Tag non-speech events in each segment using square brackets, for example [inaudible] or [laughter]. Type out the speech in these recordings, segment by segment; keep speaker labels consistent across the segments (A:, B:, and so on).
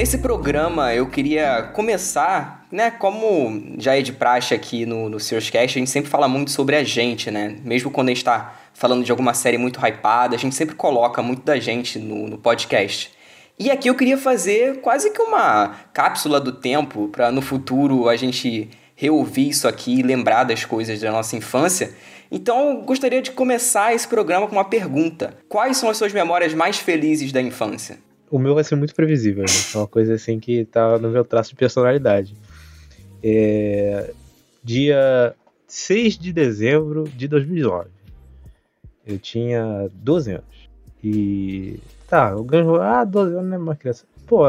A: Nesse programa eu queria começar, né? Como já é de praxe aqui no, no Seus Cast, a gente sempre fala muito sobre a gente, né? Mesmo quando a gente tá falando de alguma série muito hypada, a gente sempre coloca muito da gente no, no podcast. E aqui eu queria fazer quase que uma cápsula do tempo para no futuro a gente reouvir isso aqui e lembrar das coisas da nossa infância. Então, eu gostaria de começar esse programa com uma pergunta: Quais são as suas memórias mais felizes da infância?
B: O meu vai ser muito previsível, né? é uma coisa assim que tá no meu traço de personalidade. É... Dia 6 de dezembro de 2009. Eu tinha 12 anos. E Tá, o ganho. Ah, 12 anos não é mais criança. Pô,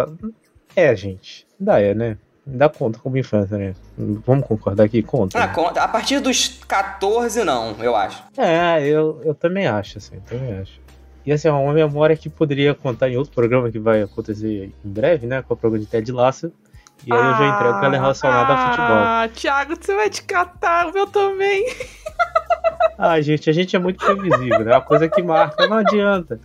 B: é, gente. Ainda é, né? Dá conta como infância, né? Vamos concordar aqui? Conta.
A: Ah,
B: né?
A: conta. A partir dos 14, não, eu acho.
B: É, eu, eu também acho, assim, também acho. E assim, é uma memória que poderia contar em outro programa que vai acontecer em breve, né? Com o programa de Ted Lasso. E aí eu já entrego que ela é relacionada
C: ah,
B: a futebol.
C: Ah, Thiago, você vai te catar, o meu também. [laughs]
B: ah, gente, a gente é muito previsível, né? É uma coisa que marca, não adianta.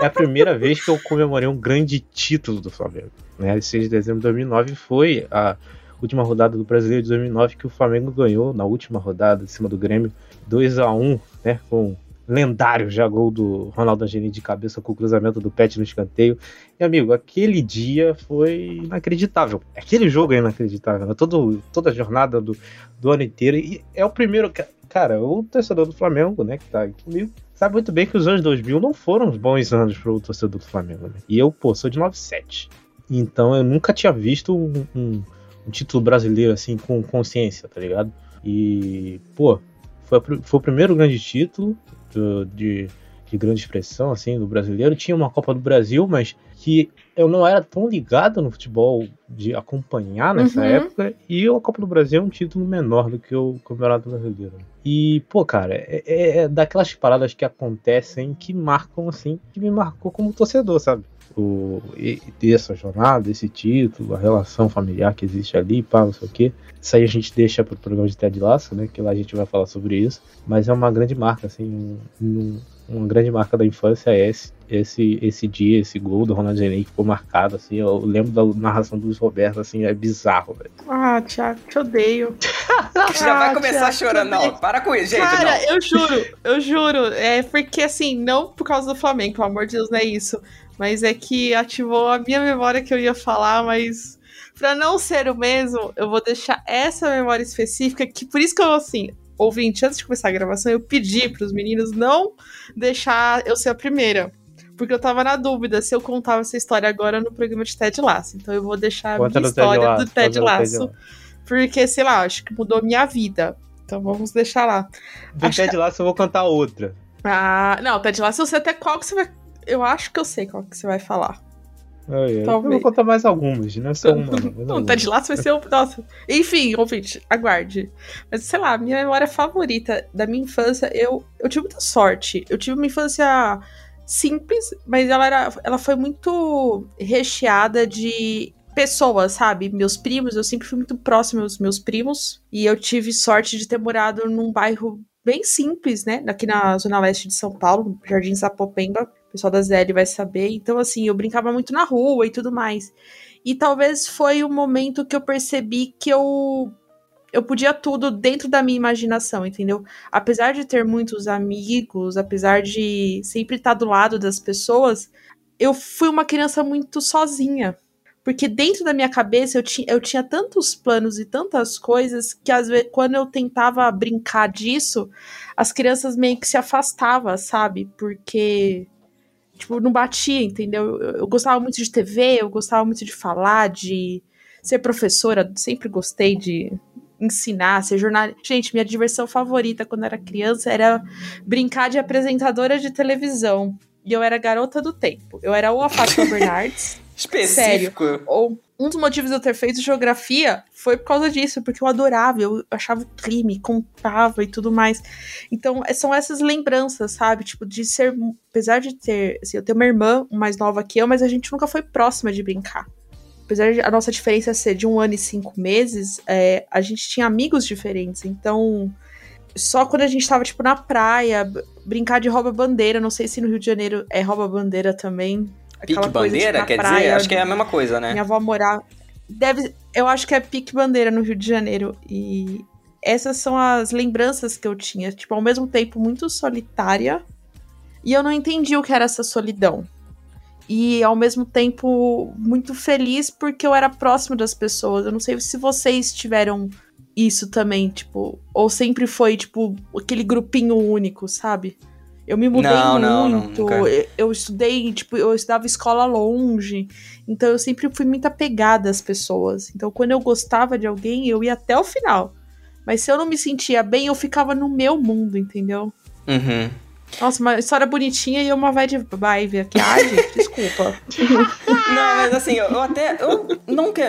B: É a primeira vez que eu comemorei um grande título do Flamengo. Né? 6 de dezembro de 2009 foi a última rodada do Brasileiro de 2009 que o Flamengo ganhou na última rodada, em cima do Grêmio, 2 a 1 né? Com lendário já gol do Ronaldo Angelini de cabeça com o cruzamento do Pet no escanteio. E, amigo, aquele dia foi inacreditável. Aquele jogo é inacreditável. Né? Todo, toda a jornada do, do ano inteiro. E é o primeiro. Cara, o torcedor do Flamengo, né, que tá aqui comigo, sabe muito bem que os anos 2000 não foram bons anos pro torcedor do Flamengo. Né? E eu, pô, sou de 97. Então eu nunca tinha visto um, um, um título brasileiro assim com consciência, tá ligado? E, pô, foi, foi o primeiro grande título do, de, de grande expressão, assim, do brasileiro. Tinha uma Copa do Brasil, mas que eu não era tão ligado no futebol de acompanhar nessa uhum. época. E a Copa do Brasil é um título menor do que o Campeonato Brasileiro. E, pô, cara, é, é, é daquelas paradas que acontecem que marcam, assim, que me marcou como torcedor, sabe? O, e, essa jornada, esse título, a relação familiar que existe ali, pá, não sei o quê. Isso aí a gente deixa pro programa de Ted Lasso, né? Que lá a gente vai falar sobre isso. Mas é uma grande marca, assim, um, uma grande marca da infância é esse, esse, esse dia, esse gol do Ronald Genei que ficou marcado, assim. Eu lembro da narração dos Roberto, assim, é bizarro, velho.
C: Ah, Thiago, te odeio.
A: Você [laughs] já vai ah, começar Thiago, chorando, não. Para com isso, gente.
C: Cara,
A: não.
C: eu juro, eu juro. É porque, assim, não por causa do Flamengo, pelo amor de Deus, não é isso. Mas é que ativou a minha memória que eu ia falar, mas para não ser o mesmo, eu vou deixar essa memória específica, que por isso que eu, assim, ouvinte, antes de começar a gravação, eu pedi para os meninos não deixar eu ser a primeira. Porque eu tava na dúvida se eu contava essa história agora no programa de Ted Lasso. Então eu vou deixar
B: Conta
C: a minha história do Ted Lasso. Porque, sei lá, acho que mudou minha vida. Então vamos deixar lá.
B: Do acho Ted que... Lasso eu vou contar outra.
C: Ah, não, Ted Lasso eu sei até qual que você vai. Eu acho que eu sei qual que você vai falar.
B: Yeah. Eu vou contar mais algumas, não é só uma. [laughs]
C: Não, tá de laço vai ser o. Nossa. Enfim, ouvinte, aguarde. Mas sei lá, minha memória favorita da minha infância, eu, eu tive muita sorte. Eu tive uma infância simples, mas ela, era, ela foi muito recheada de pessoas, sabe? Meus primos, eu sempre fui muito próximo aos meus primos. E eu tive sorte de ter morado num bairro bem simples, né? Aqui na zona leste de São Paulo, Jardim Sapopemba o pessoal da ZL vai saber. Então, assim, eu brincava muito na rua e tudo mais. E talvez foi o momento que eu percebi que eu eu podia tudo dentro da minha imaginação, entendeu? Apesar de ter muitos amigos, apesar de sempre estar do lado das pessoas, eu fui uma criança muito sozinha. Porque dentro da minha cabeça eu, ti, eu tinha tantos planos e tantas coisas que às vezes quando eu tentava brincar disso, as crianças meio que se afastavam, sabe? Porque tipo, não batia, entendeu? Eu, eu, gostava muito de TV, eu gostava muito de falar, de ser professora, sempre gostei de ensinar, ser jornalista. Gente, minha diversão favorita quando era criança era brincar de apresentadora de televisão. E eu era garota do tempo. Eu era ou a Fátima Bernardes.
A: Específico.
C: Sério, ou um dos motivos de eu ter feito geografia foi por causa disso, porque eu adorava, eu achava o crime, contava e tudo mais. Então, é, são essas lembranças, sabe? Tipo, de ser. Apesar de ter. Assim, eu tenho uma irmã mais nova que eu, mas a gente nunca foi próxima de brincar. Apesar de a nossa diferença ser de um ano e cinco meses, é, a gente tinha amigos diferentes. Então, só quando a gente tava, tipo, na praia, brincar de rouba-bandeira. Não sei se no Rio de Janeiro é rouba-bandeira também.
A: Pique bandeira, quer praia, dizer? Acho que é a mesma coisa, né?
C: Minha avó morava. Deve, eu acho que é pique bandeira no Rio de Janeiro. E essas são as lembranças que eu tinha. Tipo, ao mesmo tempo muito solitária. E eu não entendi o que era essa solidão. E ao mesmo tempo muito feliz porque eu era próximo das pessoas. Eu não sei se vocês tiveram isso também, tipo, ou sempre foi, tipo, aquele grupinho único, sabe? Eu me mudei não, muito. Não, não, eu estudei, tipo, eu estudava escola longe. Então eu sempre fui muito apegada às pessoas. Então quando eu gostava de alguém, eu ia até o final. Mas se eu não me sentia bem, eu ficava no meu mundo, entendeu?
A: Uhum.
C: Nossa, uma história bonitinha e uma vai de vibe aqui. Ai, gente, desculpa. [laughs]
A: Não, mas assim, eu, até. Eu não, que,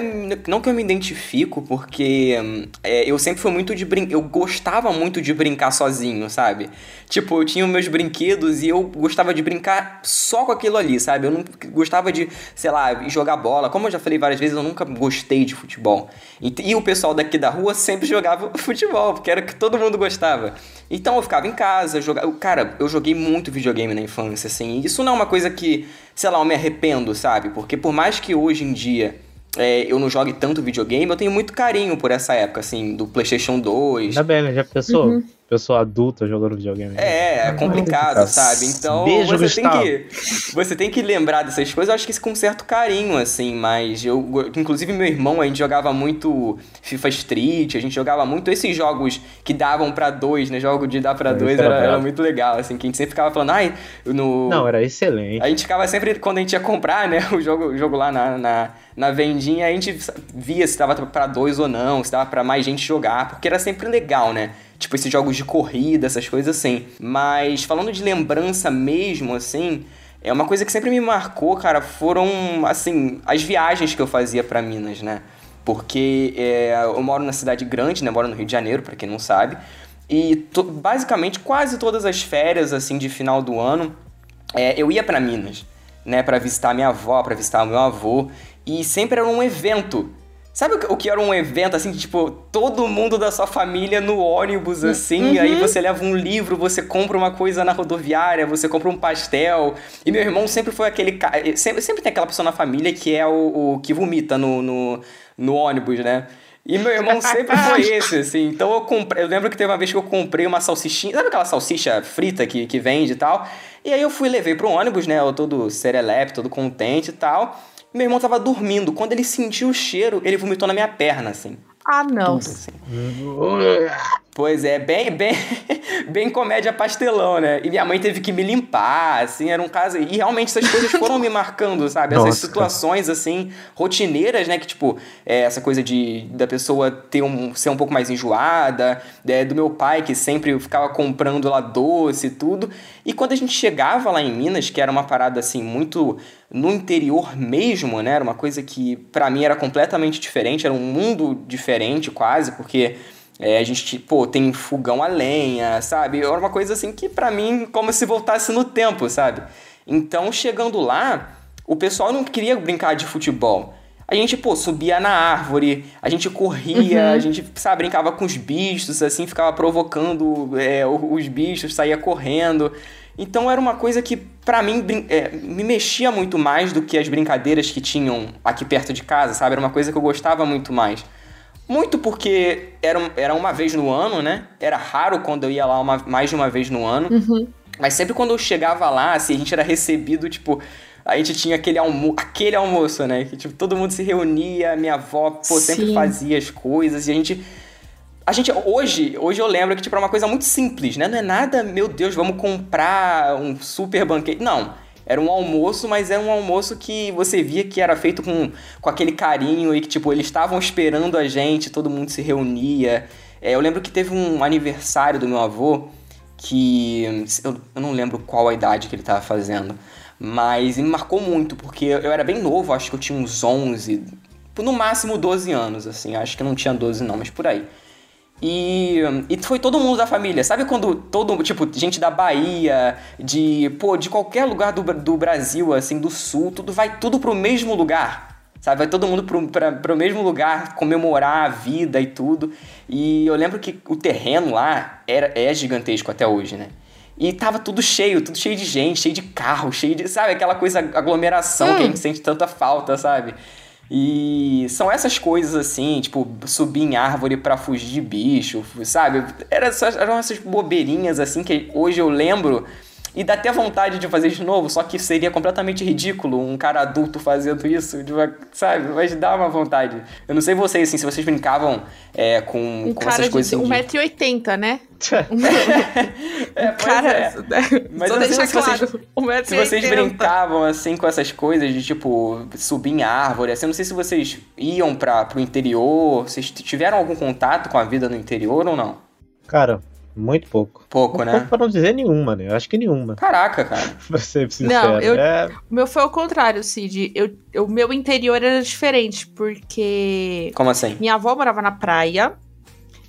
A: não que eu me identifico, porque é, eu sempre fui muito de brincar. Eu gostava muito de brincar sozinho, sabe? Tipo, eu tinha meus brinquedos e eu gostava de brincar só com aquilo ali, sabe? Eu não gostava de, sei lá, jogar bola. Como eu já falei várias vezes, eu nunca gostei de futebol. E, e o pessoal daqui da rua sempre jogava [laughs] futebol, porque era o que todo mundo gostava. Então eu ficava em casa, jogava. Cara, eu joguei muito videogame na infância, assim. Isso não é uma coisa que, sei lá, eu me arrependo, sabe? Porque por mais que hoje em dia é, eu não jogue tanto videogame, eu tenho muito carinho por essa época, assim, do PlayStation 2.
B: Ainda bem, né? Já pensou? Uhum pessoa adulta jogando videogame.
A: É, é complicado, sabe? Então Beijo, você Gustavo. tem que você tem que lembrar dessas coisas. Eu acho que isso com um certo carinho, assim, mas eu, inclusive meu irmão, a gente jogava muito FIFA Street, a gente jogava muito esses jogos que davam para dois, né? Jogo de dar para dois era, era, muito legal, assim, que a gente sempre ficava falando, ai, no
B: Não, era excelente.
A: A gente ficava sempre quando a gente ia comprar, né, [laughs] o jogo, o jogo lá na, na, na vendinha, a gente via se dava para dois ou não, se dava para mais gente jogar, porque era sempre legal, né? Tipo, esses jogos de corrida, essas coisas assim. Mas falando de lembrança mesmo, assim, é uma coisa que sempre me marcou, cara, foram, assim, as viagens que eu fazia para Minas, né? Porque é, eu moro na cidade grande, né? Moro no Rio de Janeiro, para quem não sabe. E to, basicamente quase todas as férias, assim, de final do ano, é, eu ia para Minas, né? para visitar minha avó, para visitar meu avô. E sempre era um evento Sabe o que era um evento assim, tipo, todo mundo da sua família no ônibus, assim, uhum. aí você leva um livro, você compra uma coisa na rodoviária, você compra um pastel. E meu irmão sempre foi aquele cara. Eh, sempre, sempre tem aquela pessoa na família que é o, o que vomita no, no, no ônibus, né? E meu irmão [laughs] sempre foi esse, assim. Então eu comprei. Eu lembro que teve uma vez que eu comprei uma salsichinha. Sabe aquela salsicha frita que, que vende e tal? E aí eu fui levei pro ônibus, né? Eu todo serelepe, todo contente e tal. Meu irmão tava dormindo. Quando ele sentiu o cheiro, ele vomitou na minha perna, assim.
C: Ah, não. Tudo, assim.
A: Pois é, bem, bem, [laughs] bem comédia pastelão, né? E minha mãe teve que me limpar, assim, era um caso. E realmente essas coisas foram me marcando, sabe? Essas Nossa, situações, cara. assim, rotineiras, né? Que, tipo, é, essa coisa de da pessoa ter um, ser um pouco mais enjoada, é, do meu pai que sempre ficava comprando lá doce e tudo. E quando a gente chegava lá em Minas, que era uma parada, assim, muito no interior mesmo, né? Era uma coisa que para mim era completamente diferente, era um mundo diferente quase, porque é, a gente, pô, tem fogão a lenha, sabe? Era uma coisa assim que para mim, como se voltasse no tempo, sabe? Então, chegando lá, o pessoal não queria brincar de futebol. A gente, pô, subia na árvore, a gente corria, uhum. a gente, sabe, brincava com os bichos, assim, ficava provocando é, os bichos, saía correndo. Então era uma coisa que, para mim, é, me mexia muito mais do que as brincadeiras que tinham aqui perto de casa, sabe? Era uma coisa que eu gostava muito mais. Muito porque era, era uma vez no ano, né? Era raro quando eu ia lá uma, mais de uma vez no ano.
C: Uhum.
A: Mas sempre quando eu chegava lá, assim, a gente era recebido, tipo, a gente tinha aquele, almo aquele almoço, né? Que tipo, todo mundo se reunia, minha avó, pô, sempre fazia as coisas e a gente. A gente, hoje, hoje eu lembro que, tipo, era uma coisa muito simples, né? Não é nada, meu Deus, vamos comprar um super banquete. Não era um almoço, mas era um almoço que você via que era feito com, com aquele carinho e que, tipo, eles estavam esperando a gente, todo mundo se reunia. É, eu lembro que teve um aniversário do meu avô que. Eu, eu não lembro qual a idade que ele estava fazendo, mas me marcou muito, porque eu era bem novo, acho que eu tinha uns 11, no máximo 12 anos, assim, acho que não tinha 12 não, mas por aí. E, e foi todo mundo da família. Sabe quando todo, tipo, gente da Bahia, de, pô, de qualquer lugar do, do Brasil, assim, do sul, tudo vai tudo pro mesmo lugar. Sabe, vai todo mundo pro, pra, pro mesmo lugar comemorar a vida e tudo. E eu lembro que o terreno lá era, é gigantesco até hoje, né? E tava tudo cheio, tudo cheio de gente, cheio de carro, cheio de. Sabe, aquela coisa, aglomeração hum. que a gente sente tanta falta, sabe? E são essas coisas assim, tipo, subir em árvore para fugir de bicho, sabe? Era, eram essas bobeirinhas assim que hoje eu lembro e dá até vontade de fazer de novo, só que seria completamente ridículo um cara adulto fazendo isso, sabe? Mas dá uma vontade. Eu não sei vocês, assim, se vocês brincavam é, com,
C: um
A: com
C: cara
A: essas coisas
C: de
A: assim.
C: 1,80m, né? [laughs]
A: é, cara, é. Mas
C: Só deixar
A: se
C: claro,
A: vocês,
C: 1,80m.
A: se vocês brincavam, assim, com essas coisas de, tipo, subir em árvore, assim, eu não sei se vocês iam pra, pro interior, vocês tiveram algum contato com a vida no interior ou não?
B: Cara, muito pouco.
A: Pouco,
B: Muito
A: né?
B: Pouco pra não dizer nenhuma, né? Eu acho que nenhuma.
A: Caraca, cara. [laughs]
B: pra ser sincero.
C: Não, eu-
B: É,
C: O meu foi ao contrário, Cid. Eu, eu- o meu interior era diferente, porque
A: Como assim?
C: minha avó morava na praia.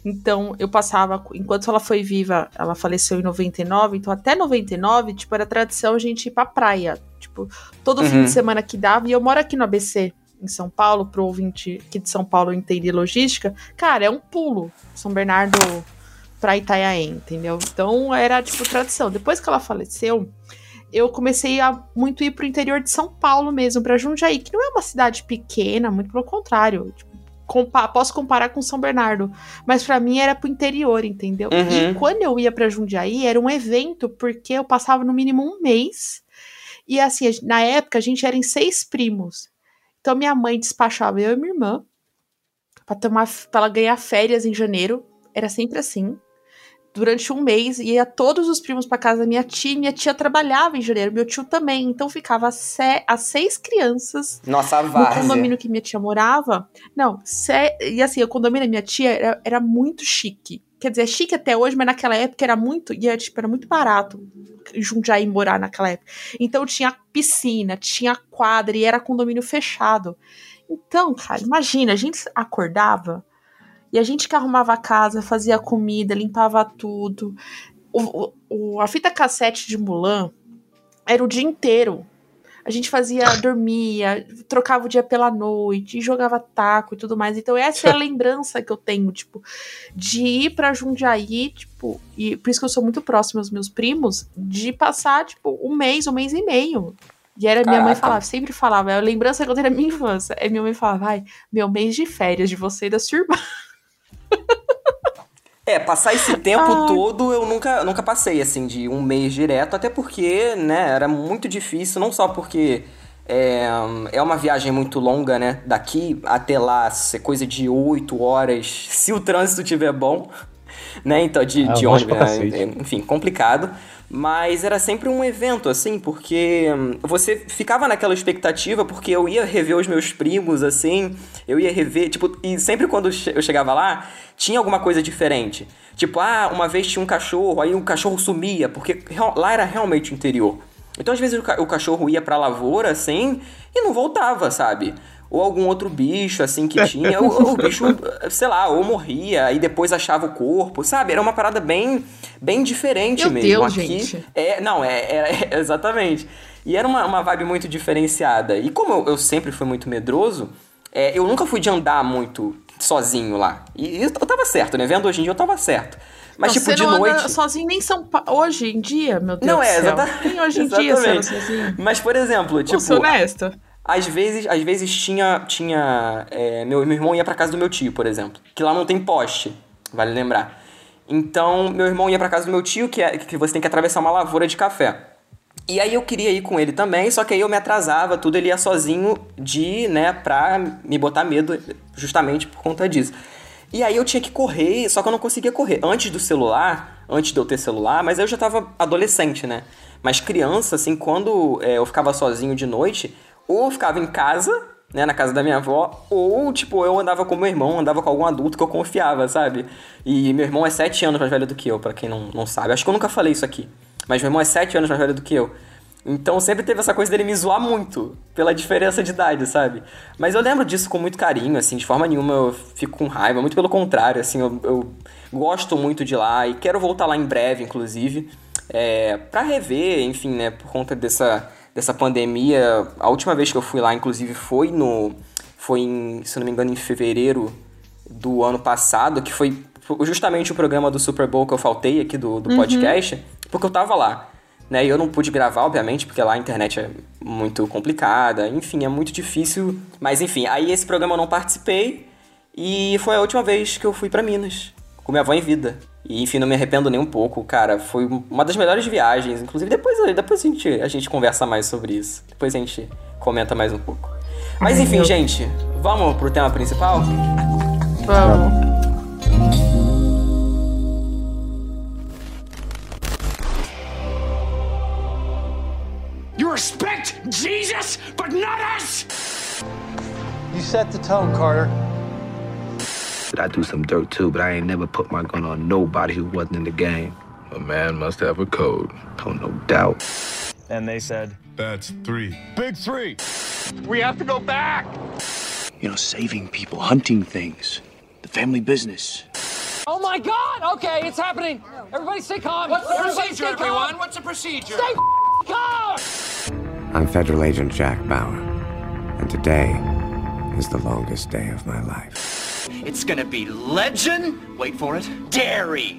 C: Então, eu passava, enquanto ela foi viva, ela faleceu em 99, então até 99, tipo, era tradição a gente ir pra praia. Tipo, todo fim
A: Uhum.
C: de semana que dava, e eu moro aqui no ABC, em São Paulo, pro ouvinte aqui de São Paulo entender logística. Cara, é um pulo. São Bernardo pra Itanhaém, entendeu? Então, era, tipo, tradição. Depois que ela faleceu, eu comecei a muito ir pro interior de São Paulo mesmo, pra Jundiaí, que não é uma cidade pequena, muito pelo contrário. Tipo, compa- posso comparar com São Bernardo, mas pra mim era pro interior, entendeu?
A: Uhum.
C: E quando eu ia pra Jundiaí, era um evento, porque eu passava no mínimo um mês. E assim, na época a gente era em seis primos. Então minha mãe despachava eu e minha irmã pra tomar para ela ganhar férias em janeiro. Era sempre assim. Durante um mês, ia todos os primos pra casa da minha tia. Minha tia trabalhava em janeiro, meu tio também. Então ficava as seis crianças
A: Nossa,
C: no condomínio que minha tia morava. Não, e assim, o condomínio da minha tia era, era muito chique. Quer dizer, é chique até hoje, mas naquela época era muito. E era, tipo, era muito barato Jundiaí morar naquela época. Então tinha piscina, tinha quadra e era condomínio fechado. Então, cara, imagina, a gente acordava e a gente que arrumava a casa, fazia comida, limpava tudo. O, o- a fita cassete de Mulan era o dia inteiro. A gente fazia, dormia, trocava o dia pela noite, e jogava taco e tudo mais. Então, essa é a [laughs] lembrança que eu tenho, tipo, de ir pra Jundiaí, tipo, e por isso que eu sou muito próxima aos meus primos, de passar, tipo, um mês, um mês e meio. E era minha mãe
A: Caraca.
C: falava, sempre falava, a lembrança que eu tenho da minha infância. É minha mãe falava, vai, meu mês de férias de você e da sua irmã.
A: É, passar esse tempo
C: Ai.
A: todo eu nunca, nunca passei, assim, de um mês direto, até porque, né, era muito difícil, não só porque é, é uma viagem muito longa, né, daqui até lá, ser coisa de 8 horas, [laughs] se o trânsito tiver bom, né, então, de,
B: Ah,
A: de ônibus,
B: pra
A: né, enfim, complicado. Mas era sempre um evento, assim, porque hum, você ficava naquela expectativa, porque eu ia rever os meus primos, assim, eu ia rever, tipo, e sempre quando eu chegava lá, tinha alguma coisa diferente. Tipo, ah, uma vez tinha um cachorro, aí o cachorro sumia, porque lá era realmente interior. Então, às vezes, o, o cachorro ia pra lavoura, assim, e não voltava, sabe? Ou algum outro bicho, assim, que tinha. ou, ou o bicho, sei lá, ou morria, aí depois achava o corpo, sabe? Era uma parada bem, bem diferente
C: Meu
A: mesmo.
C: Deus,
A: Aqui,
C: gente.
A: É, não, é, é- é- exatamente. E era uma, uma vibe muito diferenciada. E como eu, eu sempre fui muito medroso, é, eu nunca fui de andar muito sozinho lá. E eu, eu tava certo, né? Vendo hoje em dia, eu tava certo. Mas,
C: Não,
A: tipo, de noite.
C: sozinho nem em São Paulo. Hoje em dia, meu Deus
A: Não,
C: do
A: é,
C: céu.
A: exata-
C: Nem hoje em [laughs] dia você
A: exatamente.
C: sozinho.
A: Mas, por exemplo, tipo.
C: ser honesta.
A: Às vezes, às vezes tinha. tinha é, meu, meu irmão ia pra casa do meu tio, por exemplo. Que lá não tem poste, vale lembrar. Então, meu irmão ia pra casa do meu tio, que, é, que você tem que atravessar uma lavoura de café. E aí eu queria ir com ele também, só que aí eu me atrasava, tudo, ele ia sozinho de, né, pra me botar medo, justamente por conta disso. E aí eu tinha que correr, só que eu não conseguia correr. Antes do celular, antes de eu ter celular, mas eu já tava adolescente, né? Mas criança, assim, quando é, eu ficava sozinho de noite, ou eu ficava em casa, né, na casa da minha avó, ou, tipo, eu andava com meu irmão, andava com algum adulto que eu confiava, sabe? E meu irmão é sete anos mais velho do que eu, pra quem não, não sabe. Acho que eu nunca falei isso aqui. Mas meu irmão é sete anos mais velho do que eu. Então sempre teve essa coisa dele me zoar muito, pela diferença de idade, sabe? Mas eu lembro disso com muito carinho, assim, de forma nenhuma eu fico com raiva, muito pelo contrário, assim, eu, eu gosto muito de lá e quero voltar lá em breve, inclusive, é, pra rever, enfim, né, por conta dessa, dessa pandemia. A última vez que eu fui lá, inclusive, foi no. Foi em, se não me engano, em fevereiro do ano passado, que foi justamente o programa do Super Bowl que eu faltei aqui do, do podcast. porque eu tava lá. Né, e eu não pude gravar, obviamente, porque lá a internet é muito complicada, enfim, é muito difícil. Mas enfim, aí esse programa eu não participei e foi a última vez que eu fui para Minas, com minha avó em vida. E enfim, não me arrependo nem um pouco, cara. Foi uma das melhores viagens. Inclusive, depois, depois a, gente, a gente conversa mais sobre isso. Depois a gente comenta mais um pouco. Mas enfim, gente, vamos pro tema principal?
C: Vamos.
D: You respect Jesus, but not us!
E: You set the tone, Carter.
F: I do some dirt too, but I ain't never put my gun on nobody who wasn't in the game.
G: A man must have a code.
F: Oh, no doubt.
E: And they said,
G: That's three.
E: Big three.
D: We have to go back!
F: You know, saving people, hunting things, the family business.
H: Oh my god! Okay, it's happening. Everybody stay calm.
D: What's the
H: Everybody
D: procedure,
H: stay calm.
D: everyone? What's the procedure?
H: Stay calm!
I: I'm Federal Agent Jack Bauer, and today is the longest day of my life.
D: It's gonna be legend. Wait for it. Dairy.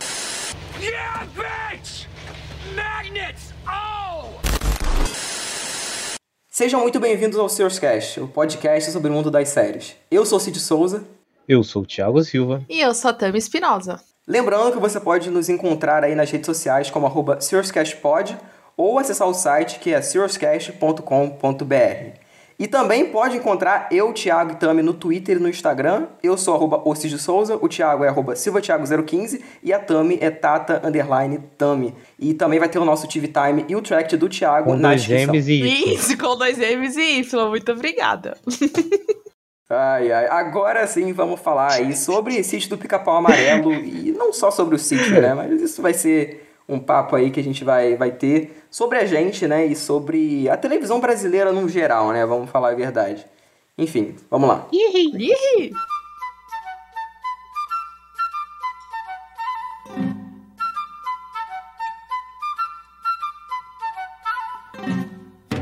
D: Yeah, bitch! Magnets! Oh!
A: Sejam muito bem-vindos ao Seus Cast, o podcast sobre o mundo das séries. Eu sou Cid Souza.
B: Eu sou o Thiago Silva.
C: E eu sou a Tami Espinosa.
A: Lembrando que você pode nos encontrar aí nas redes sociais como arroba SearsCastPod ou acessar o site que é searscast.com.br. E também pode encontrar eu, Thiago e Tami no Twitter e no Instagram. Eu sou arroba Souza, o Thiago é arroba SilvaThiago015 e a Tami é Tata Underline Tami. E também vai ter o nosso TV Time e o track do Thiago
B: Com
A: na
B: dois
A: descrição.
B: M's e Y.
C: Isso, com dois M's e Y. Muito obrigada.
A: Ai, ai. Agora sim vamos falar aí sobre Sítio do Pica-Pau Amarelo e não só sobre o sítio, né? Mas isso vai ser um papo aí que a gente vai, vai ter sobre a gente, né? E sobre a televisão brasileira no geral, né? Vamos falar a verdade. Enfim, vamos lá.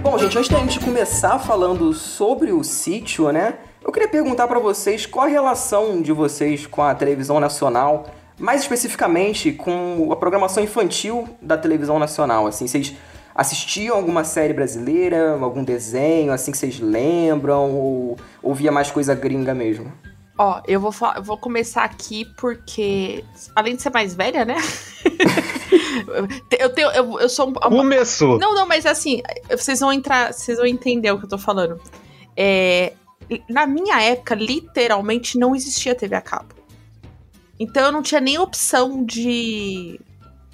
A: Bom, gente, antes da gente começar falando sobre o sítio, né? Eu queria perguntar pra vocês qual a relação de vocês com a televisão nacional, mais especificamente com a programação infantil da televisão nacional. Assim, vocês assistiam alguma série brasileira, algum desenho, assim que vocês lembram, ou, ou via mais coisa gringa mesmo?
C: Ó, eu vou, eu vou começar aqui porque, além de ser mais velha, né? [laughs] eu, tenho, eu, eu sou um,
B: Começou!
C: Não, não, mas assim, vocês vão entrar, vocês vão entender o que eu tô falando. É, na minha época, literalmente não existia TV a cabo. Então eu não tinha nem opção de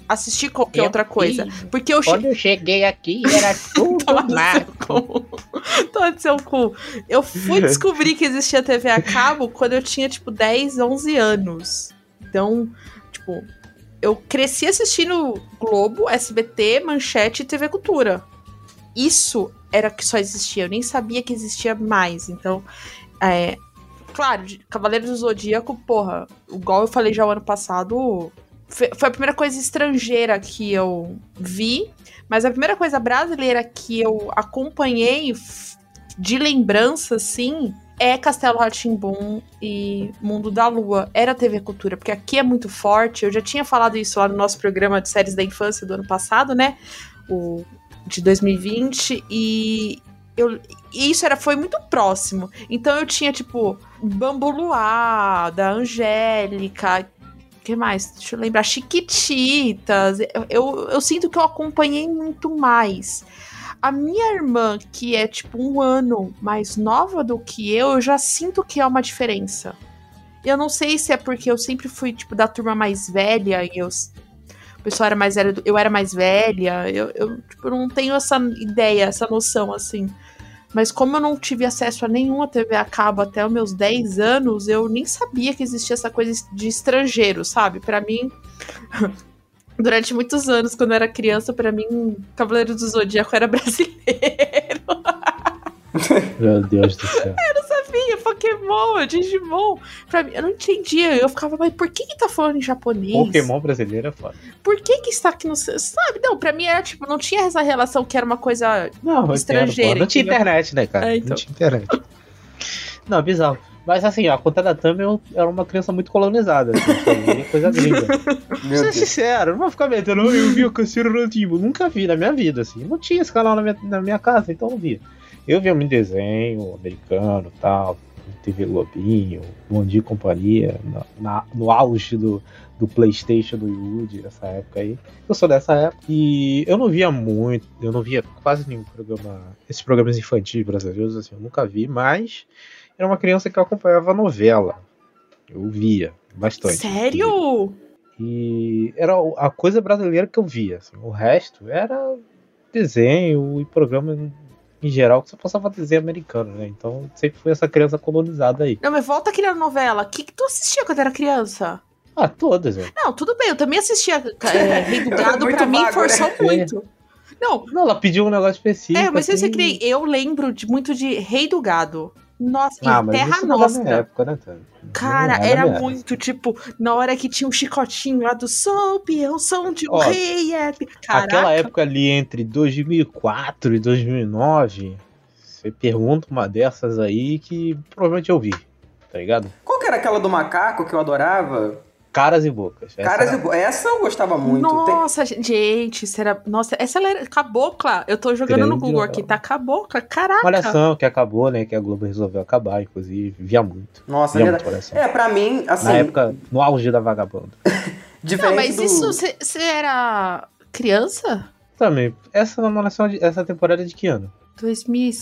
C: assistir qualquer outra coisa. Porque eu che-
J: Quando eu cheguei aqui, era [laughs] tudo
C: Toma [laughs] no seu
J: mato.
C: cu. Seu. Eu fui descobrir que existia TV a cabo quando eu tinha, tipo, 10, 11 anos. Então, tipo, eu cresci assistindo Globo, SBT, Manchete e TV Cultura. Isso era que só existia. Eu nem sabia que existia mais. Então, é. Claro, Cavaleiros do Zodíaco, porra, igual eu falei já o ano passado, foi a primeira coisa estrangeira que eu vi. Mas a primeira coisa brasileira que eu acompanhei de lembrança, assim, é Castelo Ratimbum e Mundo da Lua. Era TV Cultura, porque aqui é muito forte. Eu já tinha falado isso lá no nosso programa de séries da infância do ano passado, né? O de 2020. E eu, e isso era, foi muito próximo. Então eu tinha, tipo, Bambu Luar, da Angélica, que mais? Deixa eu lembrar. Chiquititas. Eu, eu, eu sinto que eu acompanhei muito mais. A minha irmã, que é tipo um ano mais nova do que eu, eu já sinto que é uma diferença. Eu não sei se é porque eu sempre fui, tipo, da turma mais velha e eu. O pessoal era mais velho, eu era mais velha. Eu, eu, tipo, não tenho essa ideia, essa noção, assim. Mas como eu não tive acesso a nenhuma TV a cabo até os meus 10 anos, eu nem sabia que existia essa coisa de estrangeiro, sabe? Pra mim, [laughs] durante muitos anos, quando eu era criança, pra mim, Cavaleiro do Zodíaco era [laughs] brasileiro.
B: Meu Deus do céu.
C: Sabia, Pokémon, Digimon. Pra mim, eu não entendia. Eu ficava, mas por que que tá falando em japonês?
B: Pokémon brasileiro é foda.
C: Por que que está aqui no... Sabe? Não, pra mim era, tipo, não tinha essa relação que era uma coisa
B: Não, entendo, pô. Não tinha internet, né, cara?
C: É, então.
B: Não tinha internet. Não, bizarro. Mas assim, a conta da Tami eu era uma criança muito colonizada, assim, sabe? coisa gringa. [laughs] Vou ser sincero, não vou ficar metendo, "Ah, eu vi o Cassino Nativo. Nunca vi na minha vida, assim. Não tinha esse canal na minha, na minha casa, então não via. Eu via muito desenho americano tal, TV Globinho, Bom Dia e Companhia, na, na- no auge do, do Playstation do Yudi, nessa época aí. Eu sou dessa época. E eu não via muito, eu não via quase nenhum programa, esses programas infantis brasileiros, assim, eu nunca vi, mas era uma criança que eu acompanhava novela. Eu via bastante.
C: Sério?
B: E era a coisa brasileira que eu via. assim. O resto era desenho e programa em geral que só passava desenho americano, né? Então sempre fui essa criança colonizada aí.
C: Não, mas volta aqui na novela. O que, que tu assistia quando era criança?
B: Ah, todas, velho.
C: Não, tudo bem, eu também assistia é, [laughs] Rei do Gado, pra mim
A: vago,
C: forçou
A: né?
C: muito. Não,
B: Não, ela pediu um negócio específico.
C: é, mas eu sei
B: assim.
C: que nem eu lembro de, muito de Rei do Gado. Nossa,
B: Ah,
C: e Terra
B: é minha
C: Nostra.
B: época, né, Tânia?
C: Cara,
B: é
C: era
B: minha
C: muito, tipo, na hora que tinha um chicotinho lá do Sou peão, som de um
B: Ó,
C: rei. É...
B: Aquela época ali entre 2004 e 2009, você pergunta uma dessas aí que provavelmente eu vi, tá ligado?
A: Qual que era aquela do macaco que eu adorava?
B: Caras e bocas. Essa
A: Caras
B: era-
A: e Bo- Essa eu gostava muito. Tem-
C: Nossa, gente, isso era. Nossa, essa ela era cabocla. Eu tô jogando no
B: Grande
C: Google
B: novela.
C: aqui, tá cabocla. Caraca.
B: Malhação, que acabou, né? Que a Globo resolveu acabar, inclusive. Via muito.
A: Nossa,
B: via
A: é
B: muito. Malhação.
A: É, pra mim, assim,
B: Na época, no auge da vagabunda. [laughs]
A: diferente
C: Não, mas
A: do...
C: isso, você era criança?
B: Também. Essa Malhação, de- essa temporada é de que ano?
C: 2000.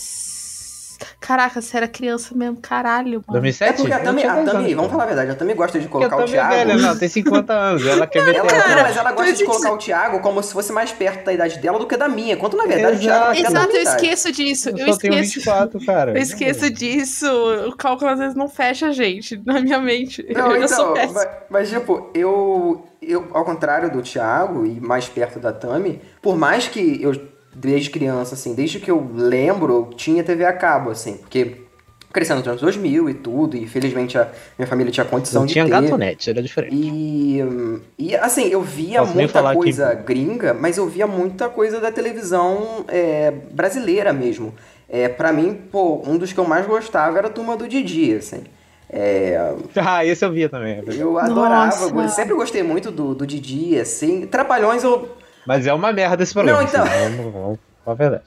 C: Caraca, você era criança mesmo, caralho, mano.
B: 2007?
A: É porque a
B: Eu
A: Tami, a
B: 10
A: Tami, vamos falar a verdade, a Tami gosta de colocar o
B: é
A: Thiago.
B: velha, não, tem 50 anos. Ela quer meter
A: Ela,
C: Cara,
A: mas ela gosta de
C: 2017.
A: colocar o Thiago como se fosse mais perto da idade dela do que da minha. Quando na verdade o Thiago é
C: Exato, eu
A: minha idade.
C: esqueço disso.
B: Eu
C: Eu,
B: só tenho
C: esqueço.
B: 24, cara.
C: Eu esqueço disso. O cálculo às vezes não fecha, gente, [laughs] na minha mente.
A: Não,
C: eu sou
A: então,
C: péssima.
A: mas, mas, tipo, eu, eu, ao contrário do Thiago e mais perto da Tami, por mais que eu, desde criança, assim, desde que eu lembro, tinha TV a cabo, assim, porque crescendo nos anos 2000 e tudo, e felizmente a minha família tinha condição
B: Não
A: de
B: tinha
A: ter.
B: gatonete, era diferente.
A: E, e assim, eu via
B: Posso
A: muita coisa
B: que-
A: gringa, mas eu via muita coisa da televisão é, brasileira mesmo. É, para mim, pô, um dos que eu mais gostava era a Turma do Didi, assim. É, [laughs]
B: Ah, esse eu via também. é
A: eu adorava,
C: Nossa.
A: eu sempre gostei muito do, do Didi, assim. Trapalhões eu.
B: Mas é uma merda esse programa.
A: Não, então.
B: assim, vamos, vamos falar a verdade.